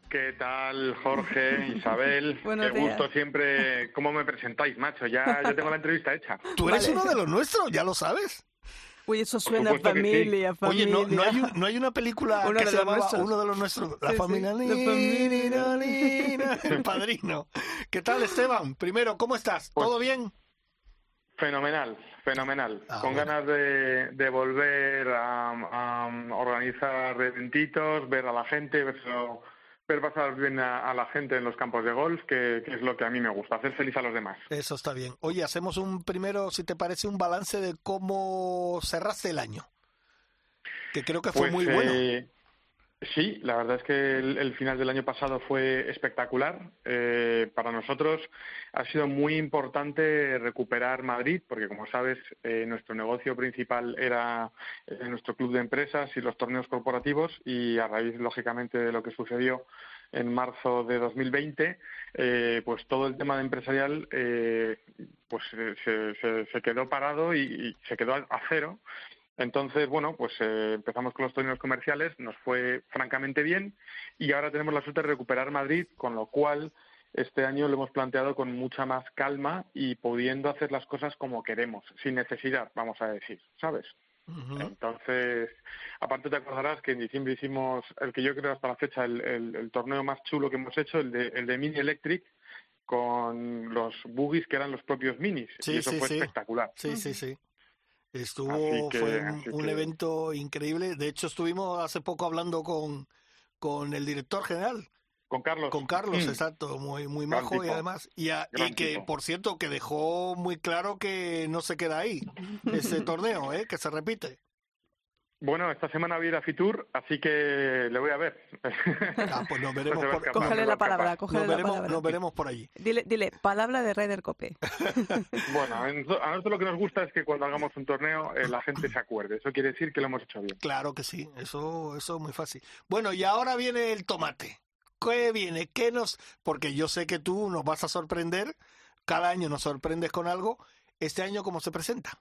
¿Qué tal, Jorge, [LAUGHS] Isabel? Buenos Qué gusto siempre. ¿Cómo me presentáis, macho? Ya, ya tengo la entrevista hecha. [LAUGHS] Tú eres Vale. uno de los nuestros, ya lo sabes. Uy, eso suena a sí. familia, Oye, familia. ¿no, no, hay, un- no hay una película [LAUGHS] Uno que de se llamaba nuestros. Uno de los nuestros? La Sí, sí, familia la familia. Nina, El padrino. ¿Qué tal, Esteban? Primero, ¿cómo estás? Pues- ¿Todo bien? Fenomenal, fenomenal. Ah, Con bueno. ganas de, de volver a, a organizar eventitos, ver a la gente, ver, ver pasar bien a, a la gente en los campos de golf, que, que es lo que a mí me gusta, hacer feliz a los demás. Eso está bien. Oye, hacemos un primero, si te parece, un balance de cómo cerraste el año. Que creo que fue Pues, muy bueno. Sí, la verdad es que el, final del año pasado fue espectacular. Eh, para nosotros ha sido muy importante recuperar Madrid, porque como sabes, eh, nuestro negocio principal era nuestro club de empresas y los torneos corporativos, y a raíz, lógicamente, de lo que sucedió en marzo de 2020, eh, pues todo el tema de empresarial eh, pues eh, se, se- se quedó parado y, y se quedó a cero. Entonces, bueno, pues eh, empezamos con los torneos comerciales, nos fue francamente bien y ahora tenemos la suerte de recuperar Madrid, con lo cual este año lo hemos planteado con mucha más calma y pudiendo hacer las cosas como queremos, sin necesidad, vamos a decir, ¿sabes? Entonces, aparte te acordarás que en diciembre hicimos el que yo creo hasta la fecha el, el- el torneo más chulo que hemos hecho, el de, el de Mini Electric, con los buggies que eran los propios minis. Sí, y eso sí, fue sí. espectacular. Sí, sí, sí. Estuvo, que- fue un, así un que- evento increíble. De hecho, estuvimos hace poco hablando con, con el director general, Con Carlos. con Carlos, Mm. exacto, muy, muy Gran majo y además, y, a- y Gran que, tipo. por cierto, que dejó muy claro que no se queda ahí, ese torneo, ¿eh? que se repite. Bueno, esta semana voy a ir a Fitur, así que le voy a ver. [LAUGHS] Ah, pues nos veremos No por- escapar, Cógele la palabra, cógele Nos la veremos, palabra. nos veremos por allí. Dile, dile, palabra de Ryder Cope. [LAUGHS] Bueno, a nosotros a nosotros lo que nos gusta es que cuando hagamos un torneo eh, la gente se acuerde. Eso quiere decir que lo hemos hecho bien. Claro que sí, eso, eso es muy fácil. Bueno, y ahora viene el tomate. ¿Qué viene? ¿Qué nos...? Porque yo sé que tú nos vas a sorprender, cada año nos sorprendes con algo. Este año, ¿cómo se presenta?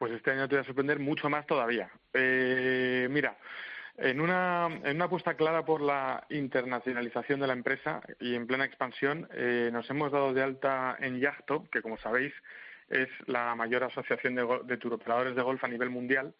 Pues este año te voy a sorprender mucho más todavía. Eh, mira, en una, en una apuesta clara por la internacionalización de la empresa y en plena expansión, eh, nos hemos dado de alta en Yachto, que como sabéis es la mayor asociación de, de turoperadores de golf a nivel mundial.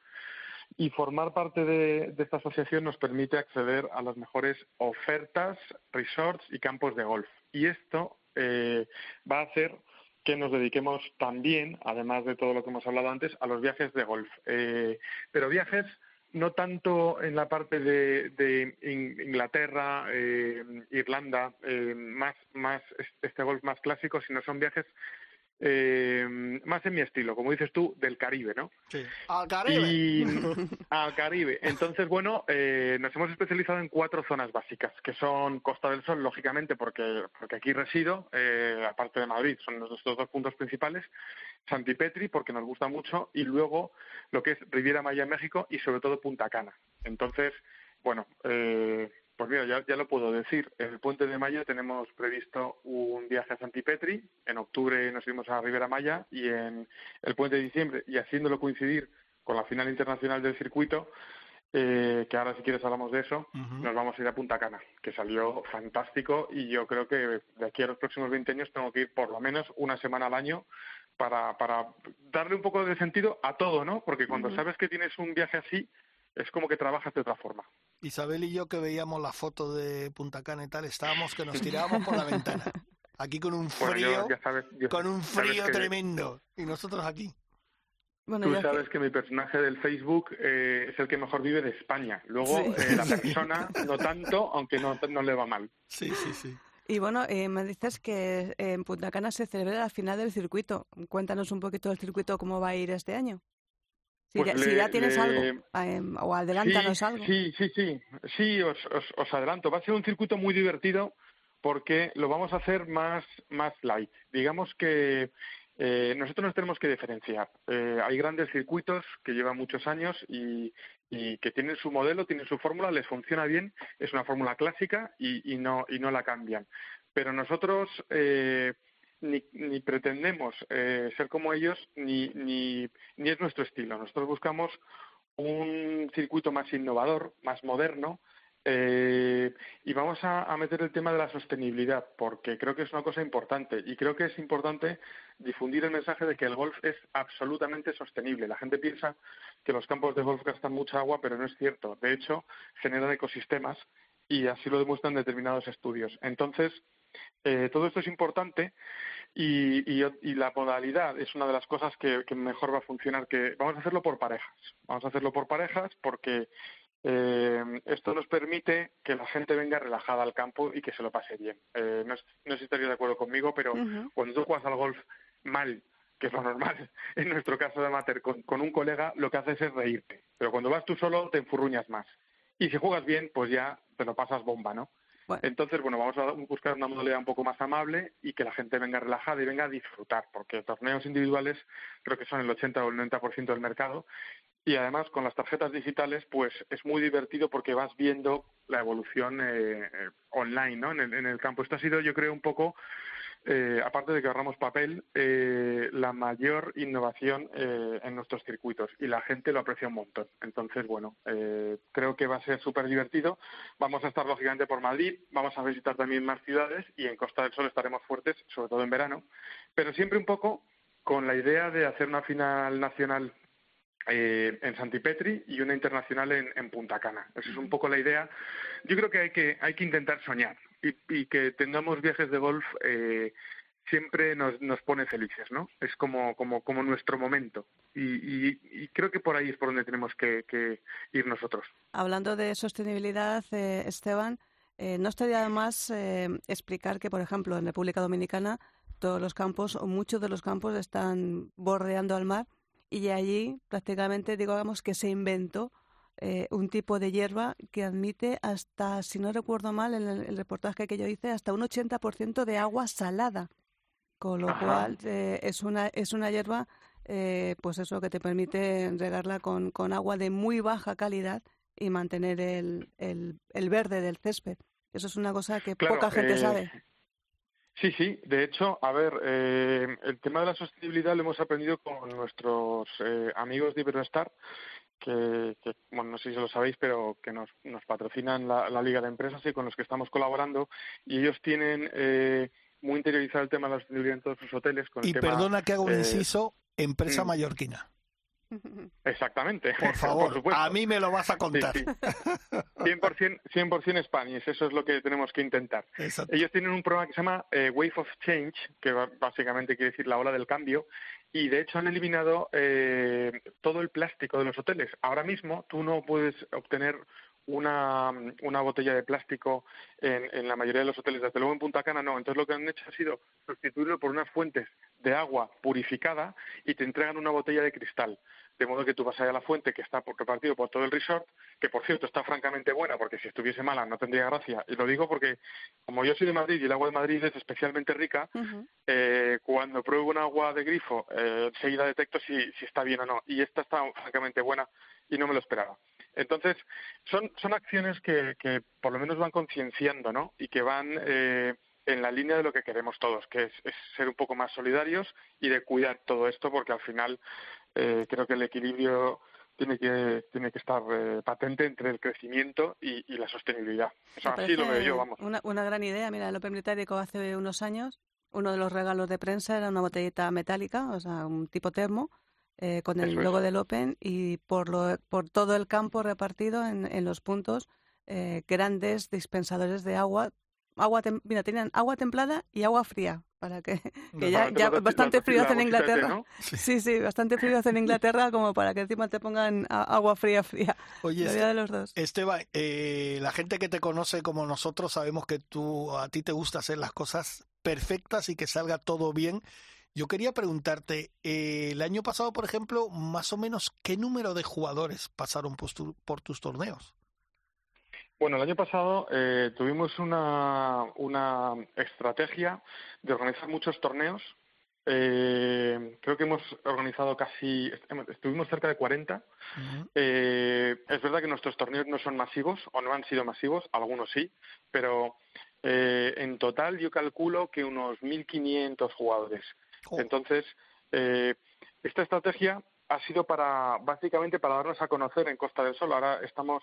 Y formar parte de, de esta asociación nos permite acceder a las mejores ofertas, resorts y campos de golf. Y esto eh, va a hacer que nos dediquemos también, además de todo lo que hemos hablado antes, a los viajes de golf. Eh, pero viajes no tanto en la parte de, de In- Inglaterra, eh, Irlanda, eh, más, más este golf más clásico, sino son viajes eh, más en mi estilo, como dices tú, del Caribe, ¿no? Sí. Al Caribe. Y, [LAUGHS] al Caribe. Entonces, bueno, eh, nos hemos especializado en cuatro zonas básicas, que son Costa del Sol, lógicamente, porque, porque aquí resido, eh, aparte de Madrid, son nuestros dos puntos principales, Santipetri, porque nos gusta mucho, y luego lo que es Riviera Maya en México y sobre todo Punta Cana. Entonces, bueno, eh, pues mira, ya, lo puedo decir. En el puente de Maya tenemos previsto un viaje a Santipetri. En octubre nos fuimos a Rivera Maya y en el puente de diciembre, y haciéndolo coincidir con la final internacional del circuito, eh, que ahora si quieres hablamos de eso, nos vamos a ir a Punta Cana, que salió fantástico y yo creo que de aquí a los próximos 20 años tengo que ir por lo menos una semana al año para, para darle un poco de sentido a todo, ¿no? Porque cuando sabes que tienes un viaje así, es como que trabajas de otra forma. Isabel y yo que veíamos la foto de Punta Cana y tal, estábamos que nos tirábamos por la ventana. Aquí con un frío, con un frío tremendo. Y nosotros aquí. Tú sabes que... mi personaje del Facebook eh, es el que mejor vive de España. Luego eh, la [LAUGHS] persona no tanto, aunque no, no le va mal. Sí, sí, sí. Y bueno, eh, me dices que en Punta Cana se celebra la final del circuito. Cuéntanos un poquito del circuito, cómo va a ir este año. Si, pues ya, tienes algo, em, o adelántanos algo. Sí, sí, sí, sí, os, os, adelanto. Va a ser un circuito muy divertido porque lo vamos a hacer más, más light. Digamos que eh, nosotros nos tenemos que diferenciar. Eh, hay grandes circuitos que llevan muchos años y, y que tienen su modelo, tienen su fórmula, les funciona bien, es una fórmula clásica y, y, no, y no la cambian. Pero nosotros eh, ni, ni pretendemos eh, ser como ellos, ni, ni, ni es nuestro estilo. Nosotros buscamos un circuito más innovador, más moderno, eh, y vamos a, a, meter el tema de la sostenibilidad, porque creo que es una cosa importante. Y creo que es importante difundir el mensaje de que el golf es absolutamente sostenible. La gente piensa que los campos de golf gastan mucha agua, pero no es cierto. De hecho, generan ecosistemas y así lo demuestran determinados estudios. Entonces, eh, todo esto es importante y, la modalidad es una de las cosas que, mejor va a funcionar. Que vamos a hacerlo por parejas. Vamos a hacerlo por parejas porque eh, esto nos permite que la gente venga relajada al campo y que se lo pase bien. Eh, no, no sé si estaría de acuerdo conmigo, pero cuando tú juegas al golf mal, que es lo normal, [LAUGHS] en nuestro caso de amateur, con, con un colega, lo que haces es reírte. Pero cuando vas tú solo, te enfurruñas más. Y si juegas bien, pues ya te lo pasas bomba, ¿no? Entonces, bueno, vamos a buscar una modalidad un poco más amable y que la gente venga relajada y venga a disfrutar, porque torneos individuales creo que son el 80 o el 90% del mercado y además con las tarjetas digitales pues es muy divertido porque vas viendo la evolución eh, eh, online ¿no? en el, en el campo. Esto ha sido yo creo un poco eh, aparte de que ahorramos papel, eh, la mayor innovación eh, en nuestros circuitos y la gente lo aprecia un montón. Entonces, bueno, creo que va a ser súper divertido. Vamos a estar lógicamente por Madrid, vamos a visitar también más ciudades y en Costa del Sol estaremos fuertes, sobre todo en verano, pero siempre un poco con la idea de hacer una final nacional eh, en Santipetri y una internacional en, Punta Cana. Esa es un poco la idea. Yo creo que hay que, hay que intentar soñar y, que tengamos viajes de golf eh, siempre nos, nos pone felices, ¿no? Es como, como, como nuestro momento. Y, creo que por ahí es por donde tenemos que, ir nosotros. Hablando de sostenibilidad, eh, Esteban, ¿no estaría más explicar que, por ejemplo, en República Dominicana todos los campos o muchos de los campos están bordeando al mar y allí prácticamente digamos que se inventó eh, un tipo de hierba que admite hasta, si no recuerdo mal, en el, reportaje que yo hice, hasta un 80% de agua salada. Con lo cual eh, es, una, es una hierba, eh, pues eso, que te permite regarla con, con agua de muy baja calidad y mantener el, el, el verde del césped. Eso es una cosa que poca gente sabe. Sí, sí. De hecho, a ver, eh, el tema de la sostenibilidad lo hemos aprendido con nuestros eh, amigos de Iberostar, que, que, bueno, no sé si lo sabéis, pero que nos, nos patrocinan la, Liga de Empresas y con los que estamos colaborando. Y ellos tienen eh, muy interiorizado el tema de la sostenibilidad en todos sus hoteles. Con y perdona que hago un inciso, empresa mm. mallorquina. Exactamente. Por [LAUGHS] favor, a mí me lo vas a contar. 100%, 100% [LAUGHS] Spanish, eso es lo que tenemos que intentar. Ellos tienen un programa que se llama eh, Wave of Change, que básicamente quiere decir la ola del cambio, y de hecho han eliminado eh, todo el plástico de los hoteles. Ahora mismo tú no puedes obtener una, una botella de plástico en, en, la mayoría de los hoteles. Desde luego en Punta Cana no. Entonces lo que han hecho ha sido sustituirlo por unas fuentes de agua purificada y te entregan una botella de cristal. De modo que tú vas allá a la fuente que está repartido por todo el resort, que por cierto está francamente buena, porque si estuviese mala no tendría gracia. Y lo digo porque, como yo soy de Madrid y el agua de Madrid es especialmente rica, eh, cuando pruebo un agua de grifo, eh, enseguida detecto si, si está bien o no. Y esta está francamente buena y no me lo esperaba. Entonces, son, son acciones que, que por lo menos van concienciando, ¿no? Y que van eh, en la línea de lo que queremos todos, que es, ser un poco más solidarios y de cuidar todo esto, porque al final eh, creo que el equilibrio tiene que tiene que estar eh, patente entre el crecimiento y, la sostenibilidad. así lo veo yo, vamos. Una, una gran idea. Mira, el Open Británico hace unos años, uno de los regalos de prensa era una botellita metálica, o sea, un tipo termo, eh, con el logo del Open y por, lo, por todo el campo repartido en, en los puntos grandes dispensadores de agua agua mira, tenían agua templada y agua fría, para que, [LAUGHS] ya, ya bastante frío hace en Inglaterra. Sí, sí, bastante frío hace en Inglaterra como para que encima te pongan agua fría, fría. Oye, de los dos. Esteban, eh, la gente que te conoce como nosotros sabemos que tú, a ti te gusta hacer las cosas perfectas y que salga todo bien. Yo quería preguntarte, eh, el año pasado, por ejemplo, más o menos, ¿qué número de jugadores pasaron por tus torneos? Bueno, el año pasado eh, tuvimos una, una estrategia de organizar muchos torneos. Eh, creo que hemos organizado casi, estuvimos cerca de 40. eh, es verdad que nuestros torneos no son masivos o no han sido masivos, algunos sí, pero eh, en total yo calculo que unos 1.500 jugadores. Entonces, eh, esta estrategia ha sido para, básicamente para darnos a conocer en Costa del Sol. Ahora estamos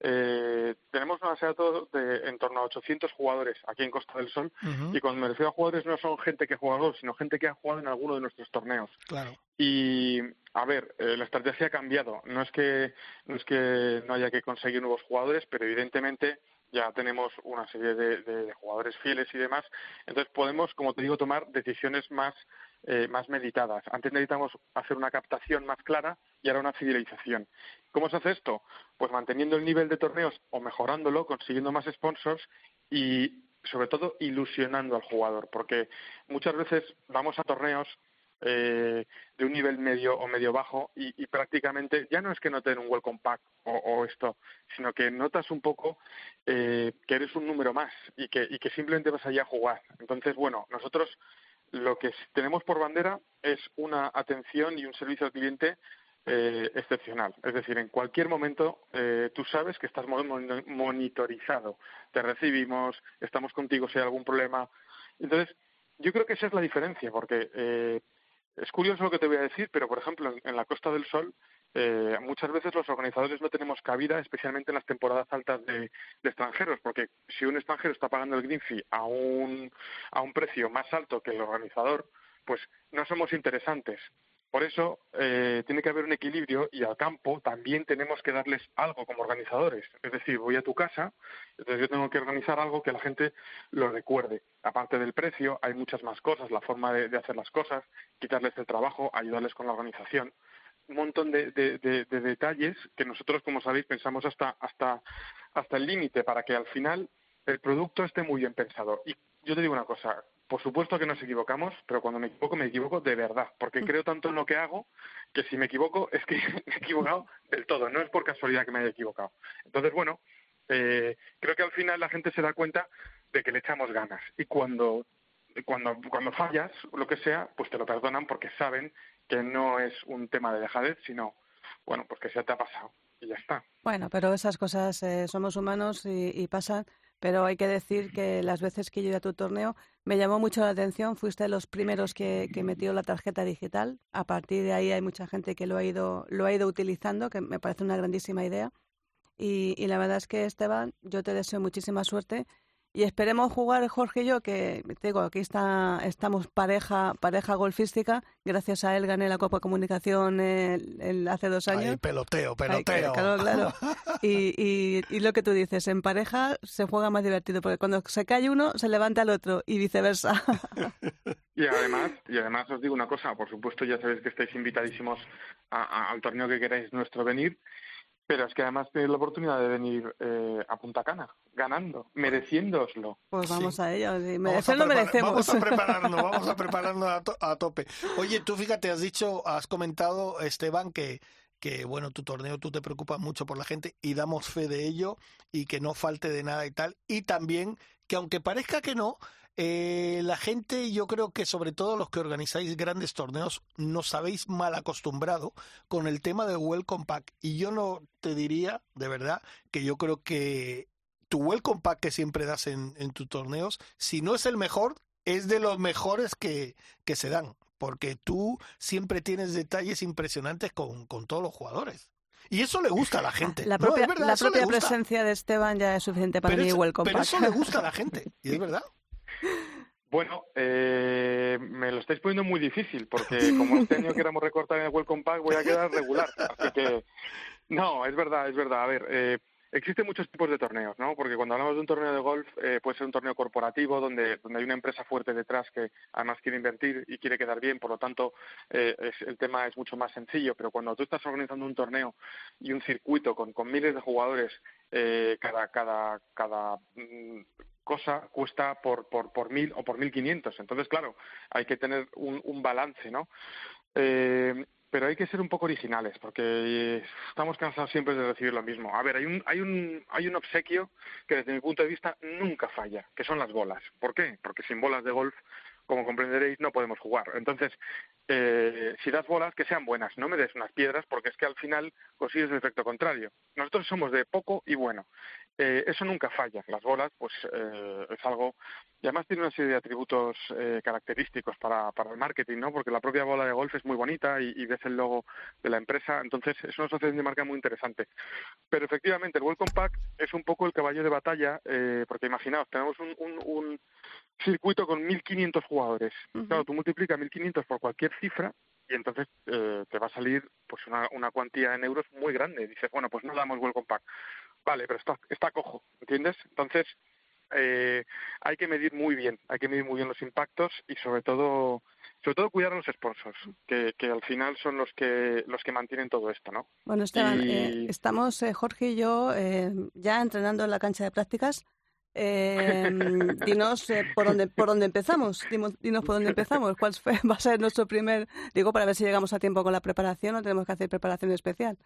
eh, tenemos una base de de en torno a 800 jugadores aquí en Costa del Sol y cuando me refiero a jugadores no son gente que juega golf, sino gente que ha jugado en alguno de nuestros torneos. Claro. Y a ver, eh, la estrategia ha cambiado. No es que no es que no haya que conseguir nuevos jugadores, pero evidentemente ya tenemos una serie de, de, jugadores fieles y demás. Entonces podemos, como te digo, tomar decisiones más eh, más meditadas. Antes necesitamos hacer una captación más clara y ahora una fidelización. ¿Cómo se hace esto? Pues manteniendo el nivel de torneos o mejorándolo, consiguiendo más sponsors y sobre todo ilusionando al jugador, porque muchas veces vamos a torneos eh, de un nivel medio o medio bajo y, prácticamente ya no es que no den un welcome pack o, esto, sino que notas un poco eh, que eres un número más y que, y que simplemente vas allá a jugar. Entonces, bueno, nosotros lo que tenemos por bandera es una atención y un servicio al cliente eh, excepcional. Es decir, en cualquier momento eh, tú sabes que estás monitorizado. Te recibimos, estamos contigo si hay algún problema. Entonces, yo creo que esa es la diferencia, porque eh, es curioso lo que te voy a decir, pero por ejemplo, en la Costa del Sol eh, muchas veces los organizadores no tenemos cabida, especialmente en las temporadas altas de, extranjeros, porque si un extranjero está pagando el green fee a un, a un precio más alto que el organizador, pues no somos interesantes. Por eso eh, tiene que haber un equilibrio y al campo también tenemos que darles algo como organizadores. Es decir, voy a tu casa, entonces yo tengo que organizar algo que la gente lo recuerde. Aparte del precio, hay muchas más cosas, la forma de hacer las cosas, quitarles el trabajo, ayudarles con la organización un montón de, detalles que nosotros, como sabéis, pensamos hasta, hasta, hasta el límite para que al final el producto esté muy bien pensado. Y yo te digo una cosa, por supuesto que nos equivocamos, pero cuando me equivoco, me equivoco de verdad, porque creo tanto en lo que hago que si me equivoco es que [LAUGHS] me he equivocado del todo, no es por casualidad que me haya equivocado. Entonces, bueno, eh, creo que al final la gente se da cuenta de que le echamos ganas y cuando cuando, cuando fallas, lo que sea, pues te lo perdonan porque saben que no es un tema de dejadez, sino, bueno, pues que se te ha pasado y ya está. Bueno, pero esas cosas eh, somos humanos y, pasan, pero hay que decir que las veces que yo iba a tu torneo me llamó mucho la atención, fuiste de los primeros que, que metió la tarjeta digital, a partir de ahí hay mucha gente que lo ha ido, lo ha ido utilizando, que me parece una grandísima idea. Y, y la verdad es que, Esteban, yo te deseo muchísima suerte y esperemos jugar Jorge y yo que digo aquí está estamos pareja pareja golfística. Gracias a él gané la Copa Comunicación el, hace dos años. peloteo peloteo. claro [LAUGHS] claro. Y, y, lo que tú dices en pareja se juega más divertido porque cuando se cae uno se levanta el otro y viceversa. [LAUGHS] Y además y además os digo una cosa por supuesto ya sabéis que estáis invitadísimos al torneo que queráis nuestro venir Pero es que además tenéis la oportunidad de venir eh, a Punta Cana, ganando, mereciéndoslo. Pues vamos Sí. a ello. sí, Merecerlo merecemos. Vamos a [LAUGHS] prepararnos, vamos a prepararnos a, to- a tope. Oye, tú fíjate, has dicho, has comentado, Esteban, que, que bueno, tu torneo, tú te preocupas mucho por la gente y damos fe de ello y que no falte de nada y tal. Y también que aunque parezca que no, eh, la gente, yo creo que sobre todo los que organizáis grandes torneos, nos habéis mal acostumbrado con el tema del Welcome Pack. Y yo no te diría, de verdad, que yo creo que tu Welcome Pack que siempre das en, en tus torneos, si no es el mejor, es de los mejores que, que se dan. Porque tú siempre tienes detalles impresionantes con, con todos los jugadores. Y eso le gusta a la gente. La propia, es verdad, la propia presencia de Esteban ya es suficiente para pero mí. eso, Welcome pero eso le gusta a la [LAUGHS] gente. Y es verdad. Bueno, eh, me lo estáis poniendo muy difícil, porque [LAUGHS] como este año queramos recortar en el Welcome Pack, voy a quedar regular. Así que, no, es verdad, es verdad. A ver, eh, existen muchos tipos de torneos, ¿no? Porque cuando hablamos de un torneo de golf, eh, puede ser un torneo corporativo donde, donde hay una empresa fuerte detrás que además quiere invertir y quiere quedar bien, por lo tanto, eh, es- el tema es mucho más sencillo. Pero cuando tú estás organizando un torneo y un circuito con, con miles de jugadores, eh, cada, cada, cada mm, cosa cuesta por, por, por mil o por mil quinientos. Entonces, claro, hay que tener un, un balance, ¿no? Eh, pero hay que ser un poco originales, porque eh, estamos cansados siempre de recibir lo mismo. A ver, hay un, hay un, hay un obsequio que desde mi punto de vista nunca falla, que son las bolas. ¿Por qué? Porque sin bolas de golf, como comprenderéis, no podemos jugar. Entonces, eh, si das bolas, que sean buenas, no me des unas piedras, porque es que al final consigues el efecto contrario. Nosotros somos de poco y bueno. Eh, eso nunca falla. Las bolas, pues eh, es algo. Y además tiene una serie de atributos eh, característicos para, para el marketing, ¿no? Porque la propia bola de golf es muy bonita y, ves el logo de la empresa. Entonces, es una asociación de marca muy interesante. Pero efectivamente, el Welcome Pack es un poco el caballo de batalla, eh, porque imaginaos, tenemos un, un, un circuito con 1.500 jugadores. Ujú. Claro, tú multiplicas 1.500 por cualquier cifra y entonces eh, te va a salir pues una, una cuantía en euros muy grande. Dices, bueno, pues no damos Welcome Pack. Vale, pero está, está cojo, ¿entiendes? Entonces, eh, hay que medir muy bien, hay que medir muy bien los impactos y sobre todo sobre todo cuidar a los sponsors, que, que al final son los que los que mantienen todo esto, ¿no? Bueno, Esteban, Y- eh, estamos eh, Jorge y yo eh, ya entrenando en la cancha de prácticas. Eh, [LAUGHS] dinos eh, por dónde por dónde empezamos. Dinos por dónde empezamos. ¿Cuál fue, [LAUGHS] va a ser nuestro primer? Digo para ver si llegamos a tiempo con la preparación o tenemos que hacer preparación especial.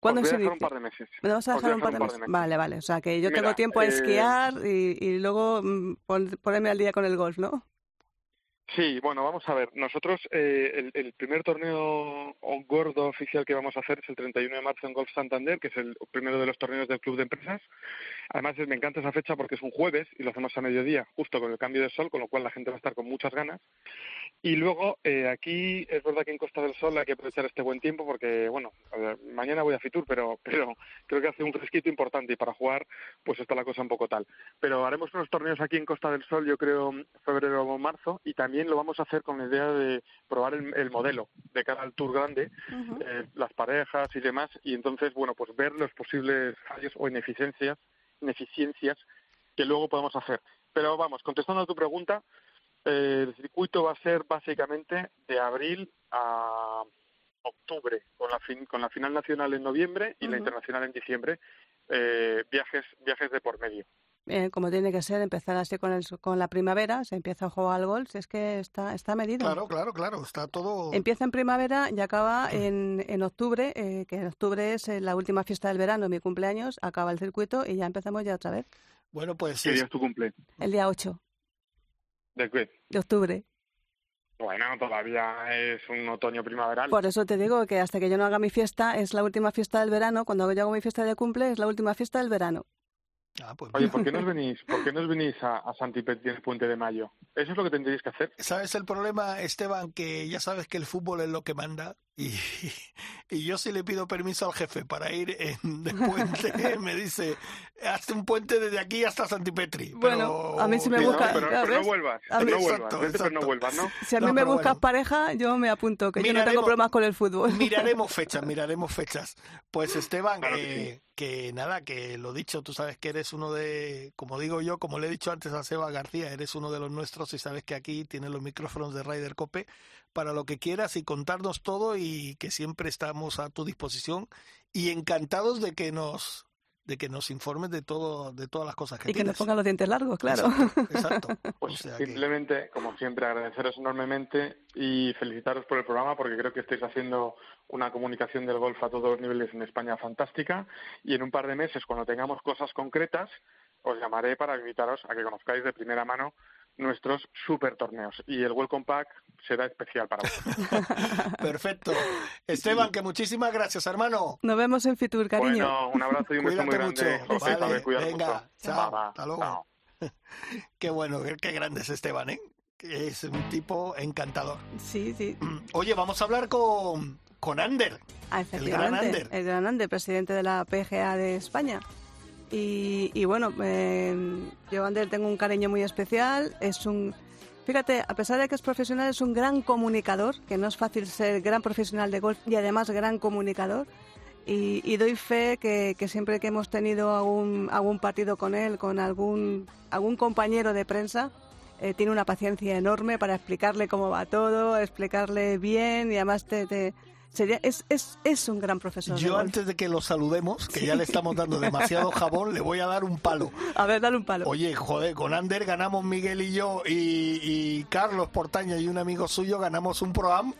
¿Cuándo Os voy a se dejar un par de meses. ¿Me vas a dejar un par de meses? Vale, vale. O sea que yo tengo tiempo a eh, esquiar y, y luego mm, pon- ponerme al día con el golf, ¿no? Sí, bueno, vamos a ver. Nosotros, eh, el, el primer torneo gordo oficial que vamos a hacer es el 31 de marzo en Golf Santander, que es el primero de los torneos del Club de Empresas. Además, me encanta esa fecha porque es un jueves y lo hacemos a mediodía, justo con el cambio de sol, con lo cual la gente va a estar con muchas ganas. Y luego, eh, aquí es verdad que en Costa del Sol hay que aprovechar este buen tiempo porque, bueno, mañana voy a Fitur, pero, pero creo que hace un fresquito importante y para jugar, pues está la cosa un poco tal. Pero haremos unos torneos aquí en Costa del Sol, yo creo, febrero o marzo, y también lo vamos a hacer con la idea de probar el, el modelo de cara al Tour grande, eh, las parejas y demás, y entonces, bueno, pues ver los posibles fallos o ineficiencias, ineficiencias que luego podemos hacer. Pero vamos, contestando a tu pregunta, eh, el circuito va a ser básicamente de abril a octubre, con la, fin- con la final nacional en noviembre y la internacional en diciembre, eh, viajes, viajes de por medio. Eh, como tiene que ser, empezar así con, el, con la primavera, se empieza a jugar al golf, es que está, está medido. Claro, claro, claro. Está todo. Empieza en primavera y acaba en, en octubre, eh, que en octubre es eh, la última fiesta del verano, mi cumpleaños, acaba el circuito y ya empezamos ya otra vez, Bueno, pues ¿Qué es- día es tu cumple? el día 8 ¿De qué? de octubre. Bueno, todavía es un otoño primaveral. Por eso te digo que hasta que yo no haga mi fiesta, es la última fiesta del verano, cuando yo hago mi fiesta de cumple, es la última fiesta del verano. Ah, pues Oye, ¿por qué no os venís, por qué no os venís a, a Santipetri en el puente de mayo? Eso es lo que tendréis que hacer. ¿Sabes el problema, Esteban? Que ya sabes que el fútbol es lo que manda y, [LAUGHS] y yo si le pido permiso al jefe para ir en, [LAUGHS] de puente, me dice, hazte un puente desde aquí hasta Santipetri. Bueno, a mí me pero, ya pero no ves. vuelvas, A mí- no vuelvas, Exacto, vete, pero no vuelvas, ¿no? Si a mí No, me buscas bueno. pareja, yo me apunto, que yo no tengo problemas con el fútbol. Miraremos [LAUGHS] fechas, miraremos fechas. Pues Esteban, Claro que eh, que nada, que lo dicho, tú sabes que eres uno de, como digo yo, como le he dicho antes a Seba García, eres uno de los nuestros y sabes que aquí tienes los micrófonos de Ryder Cope para lo que quieras y contarnos todo y que siempre estamos a tu disposición y encantados de que nos de que nos informes de todo de todas las cosas que y que nos pongan los dientes largos claro. Exacto, [LAUGHS] pues simplemente como siempre agradeceros enormemente y felicitaros por el programa porque creo que estáis haciendo una comunicación del golf a todos los niveles en España fantástica. Y en un par de meses cuando tengamos cosas concretas os llamaré para invitaros a que conozcáis de primera mano nuestros super torneos y el Welcome Pack será especial para vosotros. [LAUGHS] Perfecto. [LAUGHS] Esteban, que muchísimas gracias, hermano. Nos vemos en Fitur, cariño. Bueno, un abrazo y un beso muy grande. Vale, venga, chao, hasta luego. [LAUGHS] Qué bueno, qué grande es Esteban, ¿eh? Es un tipo encantador. Sí, sí. [CLEARS THROAT] Oye, vamos a hablar con, con Ander. Ah, el gran Ander. El gran Ander, presidente de la PGA de España. Y, bueno, eh, yo tengo un cariño muy especial. Es un, fíjate, a pesar de que es profesional, es un gran comunicador, que no es fácil ser gran profesional de golf y además gran comunicador. Y, doy fe que, siempre que hemos tenido algún, partido con él, con algún, compañero de prensa, eh, tiene una paciencia enorme para explicarle cómo va todo, explicarle bien y además te Sería, es, es, es un gran profesor. Yo antes de que lo saludemos, que ya le estamos dando demasiado [LAUGHS] jabón, le voy a dar un palo. A ver, dale un palo. Oye, joder, con Ander ganamos Miguel y yo y, Carlos Portaña y un amigo suyo ganamos un proam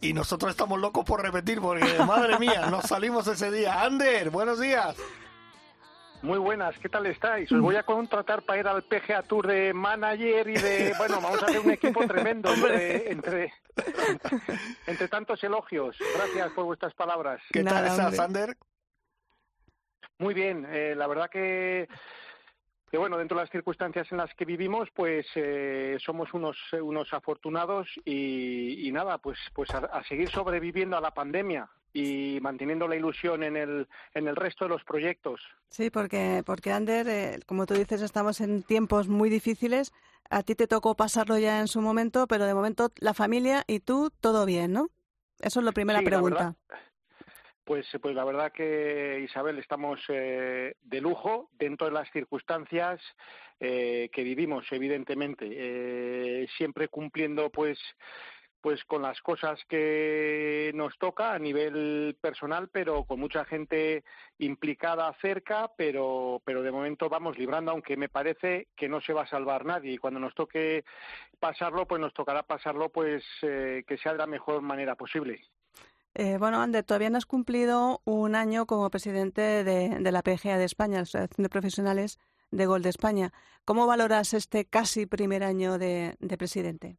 y nosotros estamos locos por repetir porque, madre mía, [LAUGHS] nos salimos ese día. Ander, buenos días. Muy buenas, ¿qué tal estáis? Os voy a contratar para ir al PGA Tour de manager y de... [LAUGHS] Bueno, vamos a hacer un equipo tremendo entre, [LAUGHS] entre, tantos elogios. Gracias por vuestras palabras. ¿Qué tal estás, Sander? Muy bien, eh, la verdad que que bueno, dentro de las circunstancias en las que vivimos, pues eh, somos unos, unos afortunados y, nada, pues, pues a, seguir sobreviviendo a la pandemia y manteniendo la ilusión en el, en el resto de los proyectos. Sí, porque, porque Ander, eh, como tú dices, estamos en tiempos muy difíciles. A ti te tocó pasarlo ya en su momento, pero de momento la familia y tú, todo bien, ¿no? Eso es la primera pregunta. pues, pues la verdad que, Isabel, estamos eh, de lujo dentro de las circunstancias eh, que vivimos, evidentemente. siempre cumpliendo, pues, pues con las cosas que nos toca a nivel personal, pero con mucha gente implicada cerca, pero, pero de momento vamos librando, aunque me parece que no se va a salvar nadie. Y cuando nos toque pasarlo, pues nos tocará pasarlo, pues eh, que sea de la mejor manera posible. Eh, bueno, Ander, todavía no has cumplido un año como presidente de, la PGA de España, la Asociación de Profesionales de Gol de España. ¿Cómo valoras este casi primer año de presidente?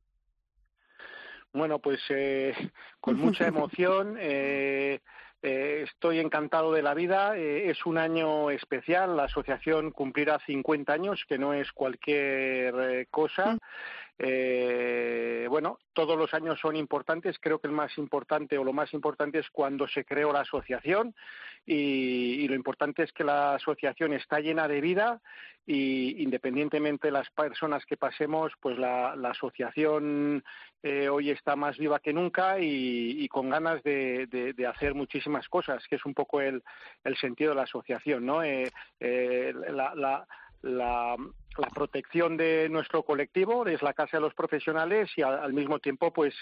Bueno, pues eh, [LAUGHS] con mucha emoción. Eh, eh, estoy encantado de la vida. es un año especial. La asociación cumplirá 50 años, que no es cualquier cosa. Eh, bueno, todos los años son importantes. Creo que el más importante o lo más importante es cuando se creó la asociación y, lo importante es que la asociación está llena de vida y independientemente de las personas que pasemos, pues la, asociación eh, hoy está más viva que nunca y, con ganas de, hacer muchísimas cosas, que es un poco el, sentido de la asociación, ¿no? Eh, la, la, protección de nuestro colectivo, es la Casa de los Profesionales y al, mismo tiempo pues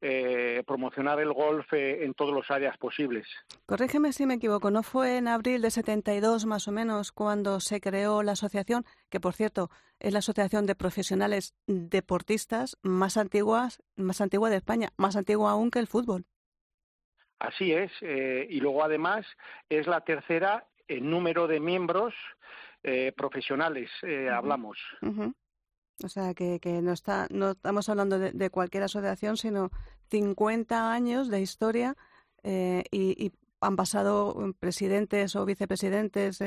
eh, promocionar el golf eh, en todas las áreas posibles. Corrígeme si me equivoco, ¿no fue en abril de 72 más o menos cuando se creó la asociación, que por cierto es la asociación de profesionales deportistas más antiguas, más antigua de España, más antigua aún que el fútbol? Así es, eh, y luego además es la tercera en número de miembros eh, profesionales eh, hablamos. O sea, que, que, no, está, no estamos hablando de, cualquier asociación, sino 50 años de historia eh, y, han pasado presidentes o vicepresidentes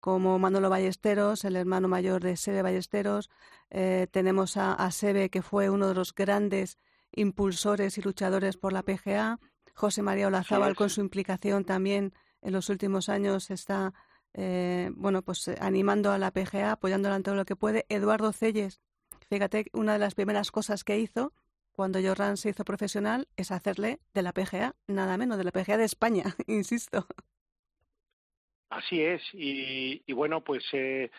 como Manolo Ballesteros, el hermano mayor de Sebe Ballesteros. tenemos a, Sebe, que fue uno de los grandes impulsores y luchadores por la PGA. José María Olazábal, con su implicación también en los últimos años, está eh, bueno, pues eh, animando a la PGA, apoyándola en todo lo que puede. Eduardo Celles, fíjate, una de las primeras cosas que hizo cuando Jorran se hizo profesional es hacerle de la PGA, nada menos, de la PGA de España, [LAUGHS] insisto. Así es, y, bueno, pues eh,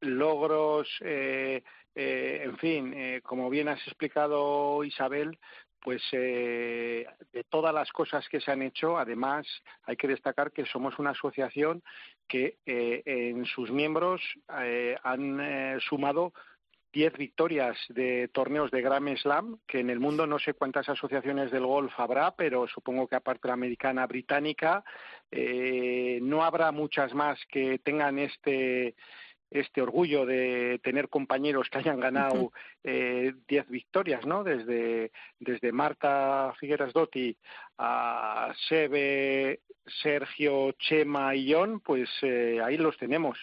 logros, en fin, como bien has explicado Isabel, pues de todas las cosas que se han hecho, además hay que destacar que somos una asociación que en sus miembros han sumado diez victorias de torneos de Grand Slam, que en el mundo no sé cuántas asociaciones del golf habrá, pero supongo que aparte la americana, británica, eh, no habrá muchas más que tengan este este orgullo de tener compañeros que hayan ganado eh, diez victorias, ¿no? Desde, desde Marta Figueras Dotti a Sebe, Sergio, Chema y John, pues eh, ahí los tenemos.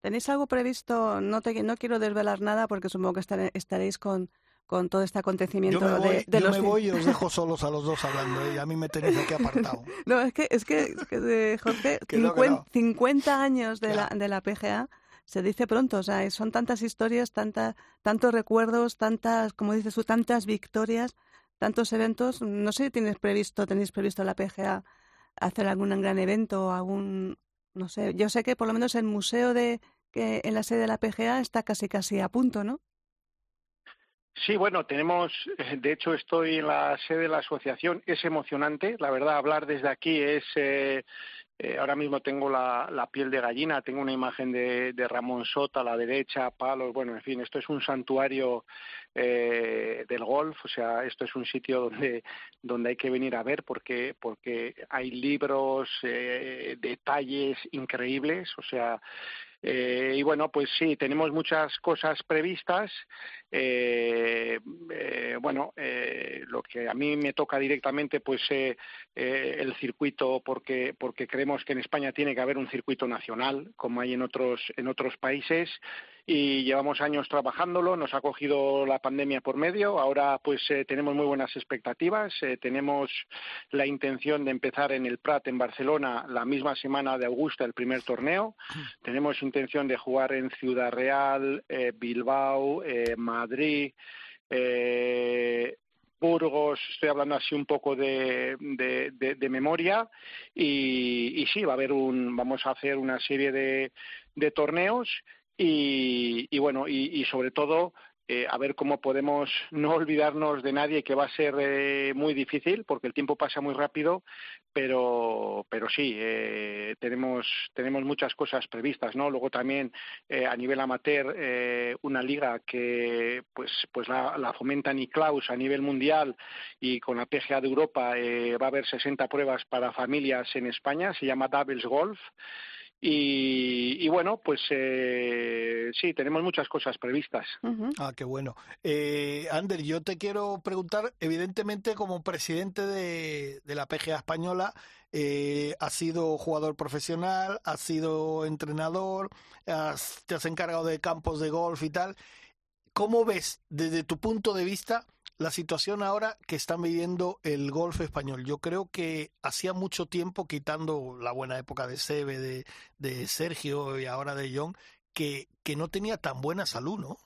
¿Tenéis algo previsto? No, te, no quiero desvelar nada porque supongo que estaréis con, con todo este acontecimiento yo me voy, de, yo me voy y os dejo [LAUGHS] solos a los dos hablando ¿eh? y a mí me tenéis aquí apartado. [LAUGHS] no, es que, es que, de Jorge, [LAUGHS] 50, años de la, de la PGA se dice pronto, o sea, son tantas historias, tanta, tantos recuerdos, tantas, como dices tú, tantas victorias, tantos eventos. No sé tienes previsto, tenéis previsto la PGA hacer algún gran evento algún, no sé, yo sé que por lo menos el museo de que en la sede de la PGA está casi casi a punto, ¿no? Sí, bueno, tenemos, eh, de hecho estoy en la sede de la asociación, es emocionante, la verdad, hablar desde aquí es, eh, eh, ahora mismo tengo la, piel de gallina, tengo una imagen de, de, Ramón Sota a la derecha, palos, bueno, en fin, esto es un santuario eh, del golf, o sea, esto es un sitio donde, donde hay que venir a ver porque, porque hay libros, eh, detalles increíbles, o sea, eh, y bueno, pues sí, tenemos muchas cosas previstas. Eh, eh, bueno, lo que a mí me toca directamente, pues el circuito, porque porque creemos que en España tiene que haber un circuito nacional, como hay en otros en otros países y llevamos años trabajándolo, nos ha cogido la pandemia por medio, ahora pues eh, tenemos muy buenas expectativas, eh, tenemos la intención de empezar en el Prat en Barcelona la misma semana de Augusta el primer torneo, tenemos intención de jugar en Ciudad Real, eh, Bilbao, Madrid, Burgos, estoy hablando así un poco de, de, memoria, y, y, sí, va a haber un, vamos a hacer una serie de, de torneos y, bueno, y, sobre todo eh, a ver cómo podemos [LAUGHS] no olvidarnos de nadie, que va a ser eh, muy difícil porque el tiempo pasa muy rápido, pero, pero sí, eh, tenemos, tenemos muchas cosas previstas, ¿no? Luego también a nivel amateur, una liga que pues, pues la, la fomenta Niklaus a nivel mundial y con la PGA de Europa va a haber 60 pruebas para familias en España, se llama Doubles Golf. Y, bueno, pues eh, sí, tenemos muchas cosas previstas. Ah, qué bueno. Eh, Ander, yo te quiero preguntar, evidentemente como presidente de, de la PGA española, eh, has sido jugador profesional, has sido entrenador, te has encargado de campos de golf y tal. ¿Cómo ves desde tu punto de vista la situación ahora que están viviendo el golf español. Yo creo que hacía mucho tiempo, quitando la buena época de Sebe, de, Sergio y ahora de John, que, que no tenía tan buena salud, ¿no?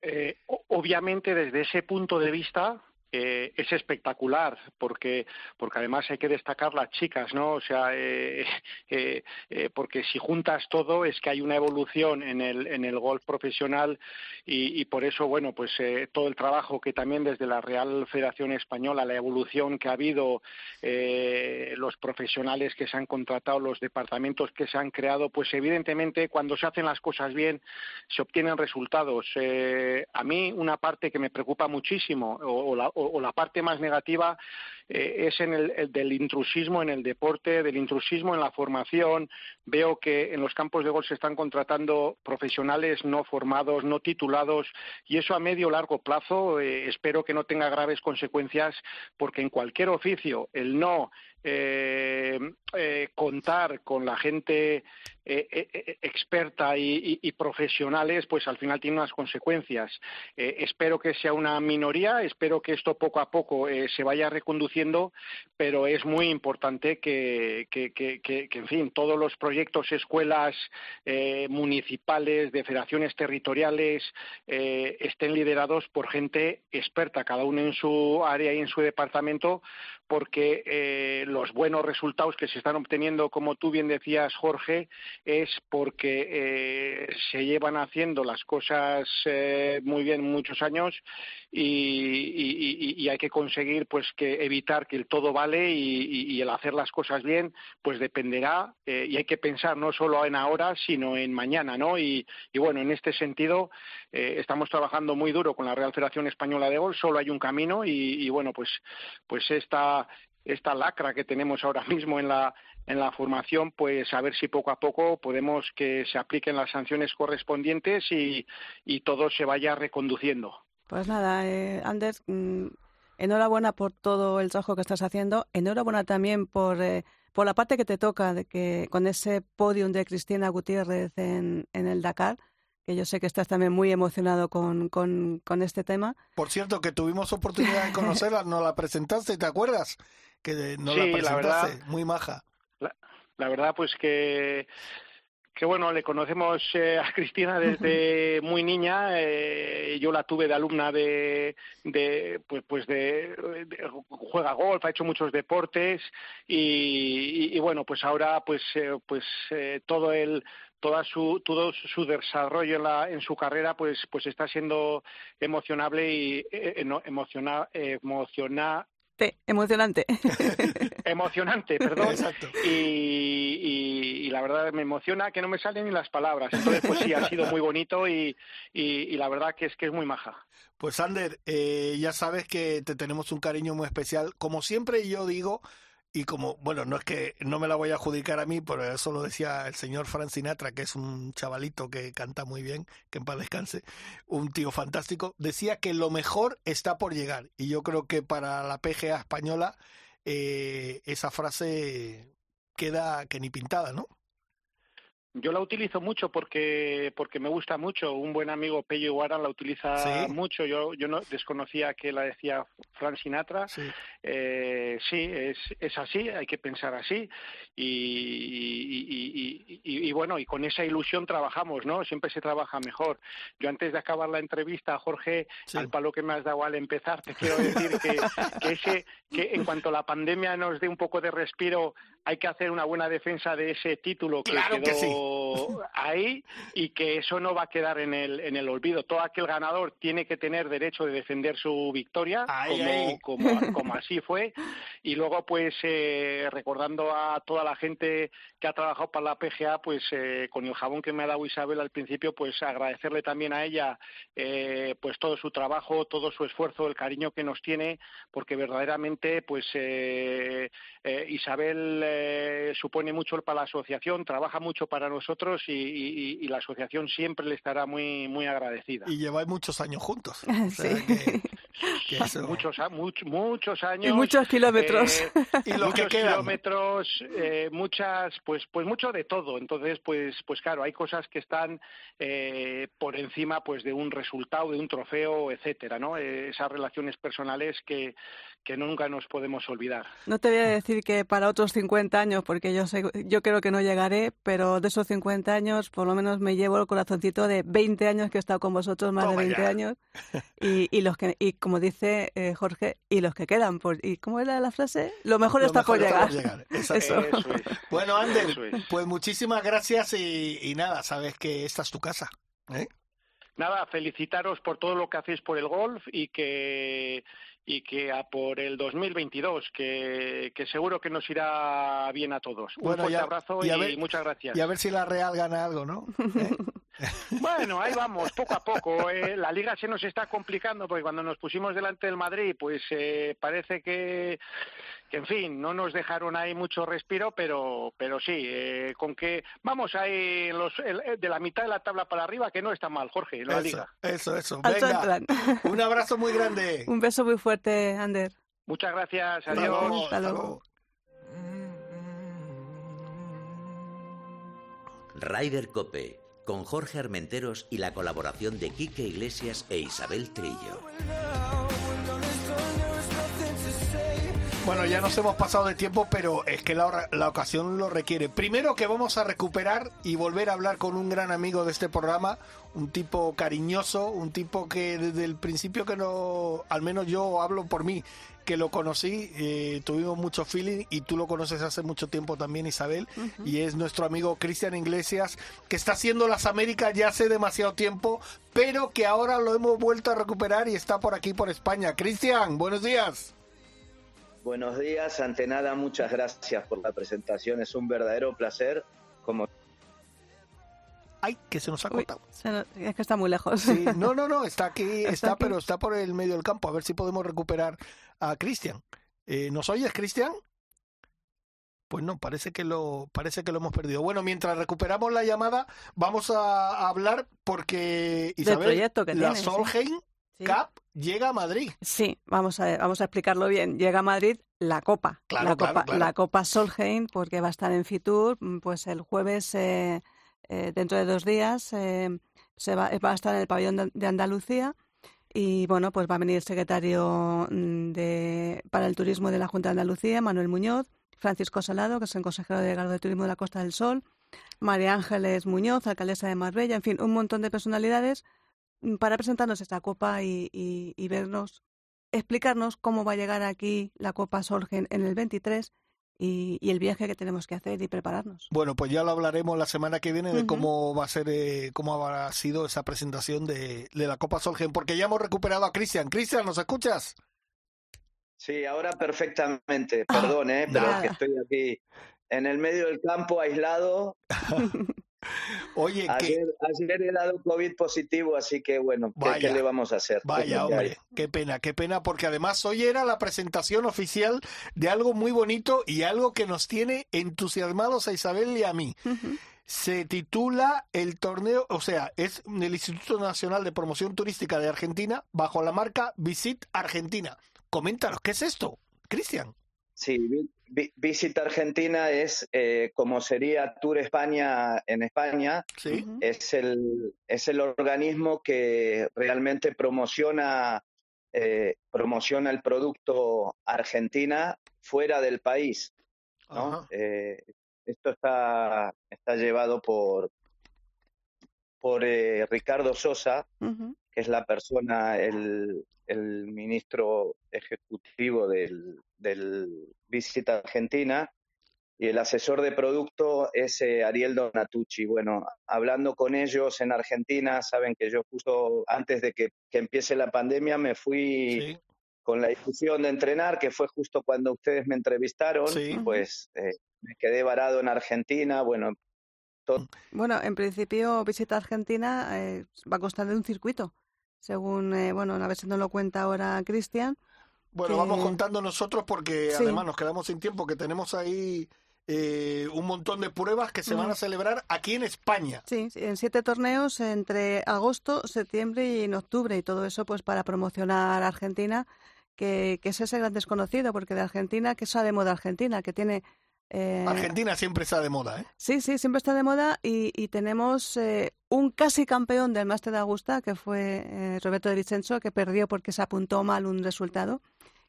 Eh, obviamente, desde ese punto de vista, eh, es espectacular porque porque además hay que destacar las chicas no o sea eh, [LAUGHS] eh, eh porque si juntas todo es que hay una evolución en el en el golf profesional y, y por eso bueno pues eh, todo el trabajo que también desde la Real Federación Española la evolución que ha habido los profesionales que se han contratado los departamentos que se han creado pues evidentemente cuando se hacen las cosas bien se obtienen resultados. A mí una parte que me preocupa muchísimo o la, o, la parte más negativa eh, es en el, del intrusismo en el deporte, del intrusismo en la formación. Veo que en los campos de golf se están contratando profesionales no formados, no titulados, y eso a medio o largo plazo eh, espero que no tenga graves consecuencias, porque en cualquier oficio el no eh, eh, contar con la gente experta y, y, profesionales, pues al final tiene unas consecuencias. espero que sea una minoría, espero que esto poco a poco se vaya reconduciendo, pero es muy importante que, en fin, todos los proyectos, escuelas municipales, de federaciones territoriales, estén liderados por gente experta, cada uno en su área y en su departamento, porque eh, los buenos resultados que se están obteniendo, como tú bien decías, Jorge, es porque eh, se llevan haciendo las cosas eh, muy bien muchos años y, hay que conseguir pues que evitar que el todo vale y, el hacer las cosas bien pues dependerá y hay que pensar no solo en ahora sino en mañana no y, bueno en este sentido estamos trabajando muy duro con la Real Federación Española de Golf solo hay un camino y, bueno pues pues esta esta, lacra que tenemos ahora mismo en la, en la formación, pues a ver si poco a poco podemos que se apliquen las sanciones correspondientes y, y todo se vaya reconduciendo. Pues nada, eh, Anders, mm, enhorabuena por todo el trabajo que estás haciendo. Enhorabuena también por, eh, por la parte que te toca de que con ese podium de Cristina Gutiérrez en, en el Dakar que yo sé que estás también muy emocionado con, con, este tema. Por cierto, que tuvimos oportunidad de conocerla, nos la presentaste, ¿te acuerdas? Que nos la presentaste, la verdad, muy maja. La, verdad, pues que que bueno, le conocemos eh, a Cristina desde [LAUGHS] muy niña. Eh, yo la tuve de alumna de, de pues, pues de, juega golf, ha hecho muchos deportes y, y, bueno, pues ahora pues eh, pues todo el toda su, todo su desarrollo en, la, en su carrera pues, pues está siendo emocionable y eh, no, emociona, emociona, emocionante. [LAUGHS] emocionante, perdón. Y, y, la verdad me emociona que no me salen ni las palabras. Entonces, pues sí, ha sido muy bonito y, y la verdad que es que es muy maja. Pues Ander, eh, ya sabes que te tenemos un cariño muy especial. Como siempre yo digo, y como, bueno, no es que no me la voy a adjudicar a mí, pero eso lo decía el señor Frank Sinatra, que es un chavalito que canta muy bien, que en paz descanse, un tío fantástico, decía que lo mejor está por llegar. Y yo creo que para la PGA española eh, esa frase queda que ni pintada, ¿no? Yo la utilizo mucho porque porque me gusta mucho. Un buen amigo Pello Iguaran la utiliza mucho. Yo yo no desconocía que la decía Frank Sinatra. Sí, eh, sí es, es así, hay que pensar así. Y, y, bueno, y con esa ilusión trabajamos, ¿no? Siempre se trabaja mejor. Yo antes de acabar la entrevista, Jorge, al palo que me has dado al empezar, te quiero decir que, que, ese, que en cuanto la pandemia nos dé un poco de respiro, hay que hacer una buena defensa de ese título que quedó ahí y que eso no va a quedar en el, en el olvido. Todo aquel ganador tiene que tener derecho de defender su victoria, como, Como, [LAUGHS] como, así fue. Y luego, pues, eh, recordando a toda la gente que ha trabajado para la PGA, pues, eh, con el jabón que me ha dado Isabel al principio, pues, agradecerle también a ella, eh, pues, todo su trabajo, todo su esfuerzo, el cariño que nos tiene, porque verdaderamente, pues, Isabel eh, supone mucho para la asociación, trabaja mucho para nosotros y, la asociación siempre le estará muy muy agradecida. Y lleváis muchos años juntos. [LAUGHS] muchos, muchos años. Y muchos kilómetros. Eh, [LAUGHS] y muchos kilómetros, eh, muchas, pues, pues mucho de todo. Entonces, pues, pues claro, hay cosas que están por encima, pues, de un resultado, de un trofeo, etcétera, ¿no? esas relaciones personales que, que nunca nos podemos olvidar. No te voy a decir que para otros 50 años, porque yo sé, yo creo que no llegaré, pero de esos 50 años por lo menos me llevo el corazoncito de 20 años que he estado con vosotros, más de 20 años, [LAUGHS] y, y, los que y como dice eh, Jorge, y los que quedan, por, ¿y cómo era la frase? Lo mejor está por llegar. [LAUGHS] Eso. Bueno, Ander, pues muchísimas gracias y, y, nada, sabes que esta es tu casa. ¿eh? Nada, felicitaros por todo lo que hacéis por el golf y que y que a por el 2022, que, que seguro que nos irá bien a todos. Un fuerte abrazo y, muchas gracias. Y a ver si la Real gana algo, ¿no? ¿Eh? [LAUGHS] Bueno, ahí vamos, poco a poco. Eh. La liga se nos está complicando porque cuando nos pusimos delante del Madrid, pues eh, parece que, que, en fin, no nos dejaron ahí mucho respiro, pero, pero sí, eh, con que vamos ahí los, de la mitad de la tabla para arriba, que no está mal, Jorge, la eso, liga. Eso, eso. Venga, un abrazo muy grande. [LAUGHS] un beso muy fuerte, Ander. Muchas gracias, adiós. Hasta luego. Ryder Cope con Jorge Armenteros y la colaboración de Quique Iglesias e Isabel Trillo. Bueno, ya nos hemos pasado de tiempo, pero es que la, la, ocasión lo requiere. Primero que vamos a recuperar y volver a hablar con un gran amigo de este programa, un tipo cariñoso, un tipo que desde el principio que no, al menos yo hablo por mí, que lo conocí, eh, tuvimos mucho feeling y tú lo conoces hace mucho tiempo también, Isabel, y es nuestro amigo Cristian Iglesias, que está haciendo las Américas ya hace demasiado tiempo, pero que ahora lo hemos vuelto a recuperar y está por aquí, por España. Cristian, buenos días. Buenos días, ante nada, muchas gracias por la presentación, es un verdadero placer. Como Ay, que se nos ha cortado. es que está muy lejos. no, no, no, está aquí, [LAUGHS] está, pero está por el medio del campo. A ver si podemos recuperar a Cristian. Eh, ¿Nos oyes, Cristian? Pues no, parece que lo parece que lo hemos perdido. Bueno, mientras recuperamos la llamada, vamos a, hablar porque Isabel, la Solheim Cup llega a Madrid. Sí, vamos a vamos a explicarlo bien. Llega a Madrid la Copa, la Copa, la Copa Solheim, porque va a estar en Fitur, pues el jueves. Eh, eh, dentro de dos días eh, se va, va, a estar en el pabellón de Andalucía y bueno, pues va a venir el secretario mm, de, para el turismo de la Junta de Andalucía, Manuel Muñoz, Francisco Salado, que es el consejero delegado de Turismo de la Costa del Sol, María Ángeles Muñoz, alcaldesa de Marbella, en fin, un montón de personalidades mm, para presentarnos esta copa y, y vernos, explicarnos cómo va a llegar aquí la Copa Solgen en el 23 y, el viaje que tenemos que hacer y prepararnos. Bueno, pues ya lo hablaremos la semana que viene de cómo va a ser, eh, cómo habrá sido esa presentación de, de la Copa Solgen, porque ya hemos recuperado a Cristian. Cristian, ¿nos escuchas? Sí, ahora perfectamente. Ah, Perdón, ¿eh? pero es que estoy aquí en el medio del campo aislado. [LAUGHS] Oye, ayer, ayer, he dado COVID positivo, así que bueno, ¿qué, le vamos a hacer? Vaya, hombre, qué pena, qué pena, porque además hoy era la presentación oficial de algo muy bonito y algo que nos tiene entusiasmados a Isabel y a mí. Se titula el torneo, o sea, es el Instituto Nacional de Promoción Turística de Argentina bajo la marca Visit Argentina. Coméntanos, ¿qué es esto, Cristian? Sí, Visit Argentina es eh, como sería Tour España en España. Es, el, es el organismo que realmente promociona, eh, promociona el producto Argentina fuera del país. Eh, esto está, está llevado por, por Ricardo Sosa, es la persona, el, el ministro ejecutivo del, del Visita Argentina y el asesor de producto es eh, Ariel Donatucci. Bueno, hablando con ellos en Argentina, saben que yo justo antes de que, empiece la pandemia me fui con la discusión de entrenar, que fue justo cuando ustedes me entrevistaron, pues eh, me quedé varado en Argentina, bueno. Todo. Bueno, en principio Visita Argentina eh, va a costar de un circuito según, eh, bueno, a ver si nos lo cuenta ahora Cristian. Bueno, vamos contando nosotros porque además nos quedamos sin tiempo, que tenemos ahí eh, un montón de pruebas que se van a celebrar aquí en España. Sí, en siete torneos entre agosto, septiembre y en octubre y todo eso pues para promocionar a Argentina, que, que es ese gran desconocido, porque de Argentina, que sabemos de Argentina? Que tiene eh, Argentina siempre está de moda, ¿eh? Sí, sí, siempre está de moda y, tenemos eh, un casi campeón del Máster de Augusta, que fue eh, Roberto de Vicenzo, que perdió porque se apuntó mal un resultado,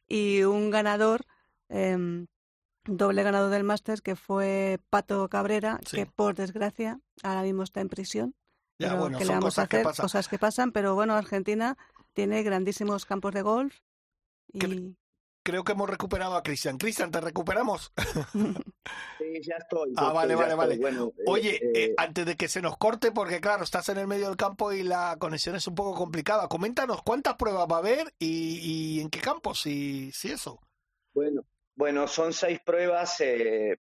y un ganador, em, doble ganador del Máster, que fue Pato Cabrera, que por desgracia ahora mismo está en prisión. Ya, bueno, que le vamos a hacer? cosas que pasan, pero bueno, Argentina tiene grandísimos campos de golf. Y creo que hemos recuperado a Cristian. Cristian, ¿te recuperamos? [LAUGHS] Sí, ya estoy. ah, vale, vale, vale. Eh, Oye, eh, eh, antes de que se nos corte, porque claro, estás en el medio del campo y la conexión es un poco complicada, coméntanos cuántas pruebas va a haber y, en qué campos, y si eso. Bueno, bueno, son seis pruebas.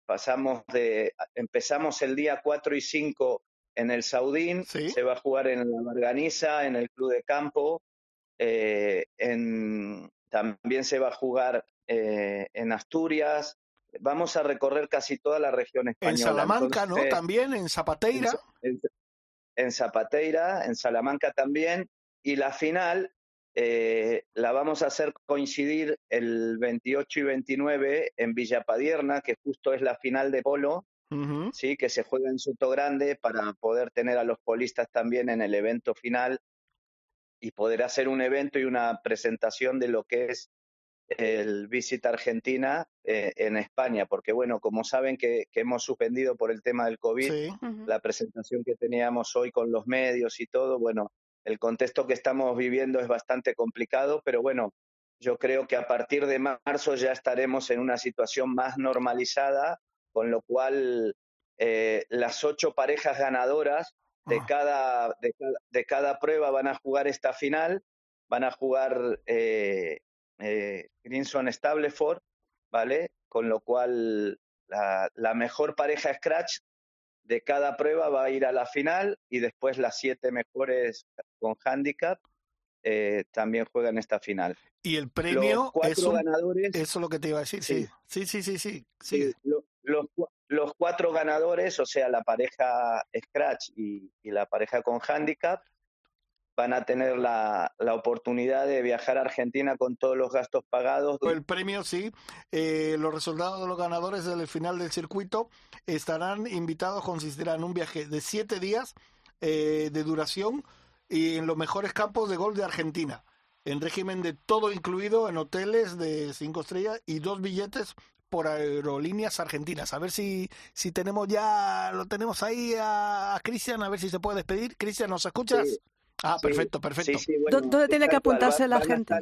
pasamos de, empezamos el día 4 y 5 en el Saudín. Se va a jugar en la Marganiza, en el Club de Campo. en, también se va a jugar eh, en Asturias. Vamos a recorrer casi toda la región española. En Salamanca, ¿no? También, en Zapateira. En, Zapateira, en Salamanca también. Y la final eh, la vamos a hacer coincidir el 28 y 29 en Villapadierna, que justo es la final de polo, sí, que se juega en Soto Grande para poder tener a los polistas también en el evento final y poder hacer un evento y una presentación de lo que es el Visit Argentina eh, en España, porque bueno, como saben que, hemos suspendido por el tema del COVID, la presentación que teníamos hoy con los medios y todo, bueno, el contexto que estamos viviendo es bastante complicado, pero bueno, yo creo que a partir de marzo ya estaremos en una situación más normalizada, con lo cual eh, las ocho parejas ganadoras de, cada, de, cada prueba van a jugar esta final, van a jugar eh, eh, Grinson Stableford, ¿vale? Con lo cual la, la, mejor pareja Scratch de cada prueba va a ir a la final y después las siete mejores con handicap eh, también juegan esta final. Y el premio es un, ganadores, eso es lo que te iba a decir, sí, sí, sí, sí, sí. sí, los, los, cuatro ganadores, o sea, la pareja Scratch y, y la pareja con handicap, van a tener la, la, oportunidad de viajar a Argentina con todos los gastos pagados. El premio, sí. Eh, los resultados de los ganadores del final del circuito estarán invitados, consistirán en un viaje de siete días eh, de duración y en los mejores campos de golf de Argentina, en régimen de todo incluido en hoteles de cinco estrellas y dos billetes por aerolíneas argentinas. A ver si, si tenemos ya, lo tenemos ahí a, Cristian, a ver si se puede despedir. Cristian, ¿nos escuchas? Ah, perfecto, perfecto. ¿Dónde tiene que apuntarse la gente?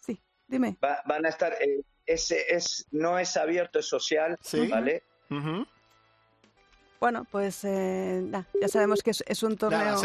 sí, dime. van a estar, eh, ese es, no es abierto, es social, ¿vale? Bueno, pues eh, ya sabemos que es, un torneo,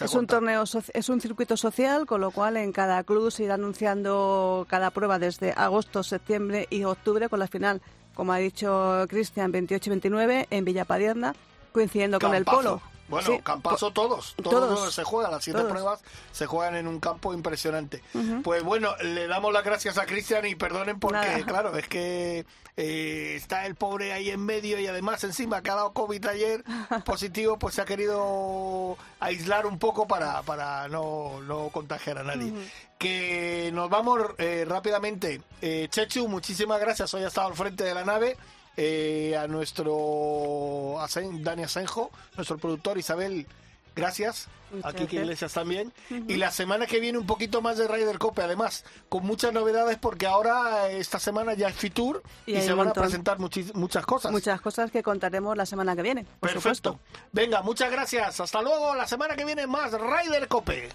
es un torneo, es un circuito social, con lo cual en cada club se irá anunciando cada prueba desde agosto, septiembre y octubre, con la final, como ha dicho Cristian, 28 y 29 en Villapadierna, coincidiendo con el polo. Bueno, campazo todos, todos, se juegan, las siete pruebas se juegan en un campo impresionante. Pues bueno, le damos las gracias a Cristian y perdonen porque, claro, es que eh, está el pobre ahí en medio y además encima que ha dado COVID ayer [LAUGHS] positivo, pues se ha querido aislar un poco para, para no, no contagiar a nadie. Que nos vamos eh, rápidamente. Eh, Chechu, muchísimas gracias, hoy ha estado al frente de la nave. Eh, a nuestro Dani Asenjo, nuestro productor Isabel, gracias. Aquí que Iglesias también. Y la semana que viene un poquito más de Ryder Cope, además, con muchas novedades porque ahora esta semana ya es Fitur y, se van a presentar muchas cosas. Muchas cosas que contaremos la semana que viene. Por Perfecto. Venga, muchas gracias. Hasta luego. La semana que viene más Ryder Cope.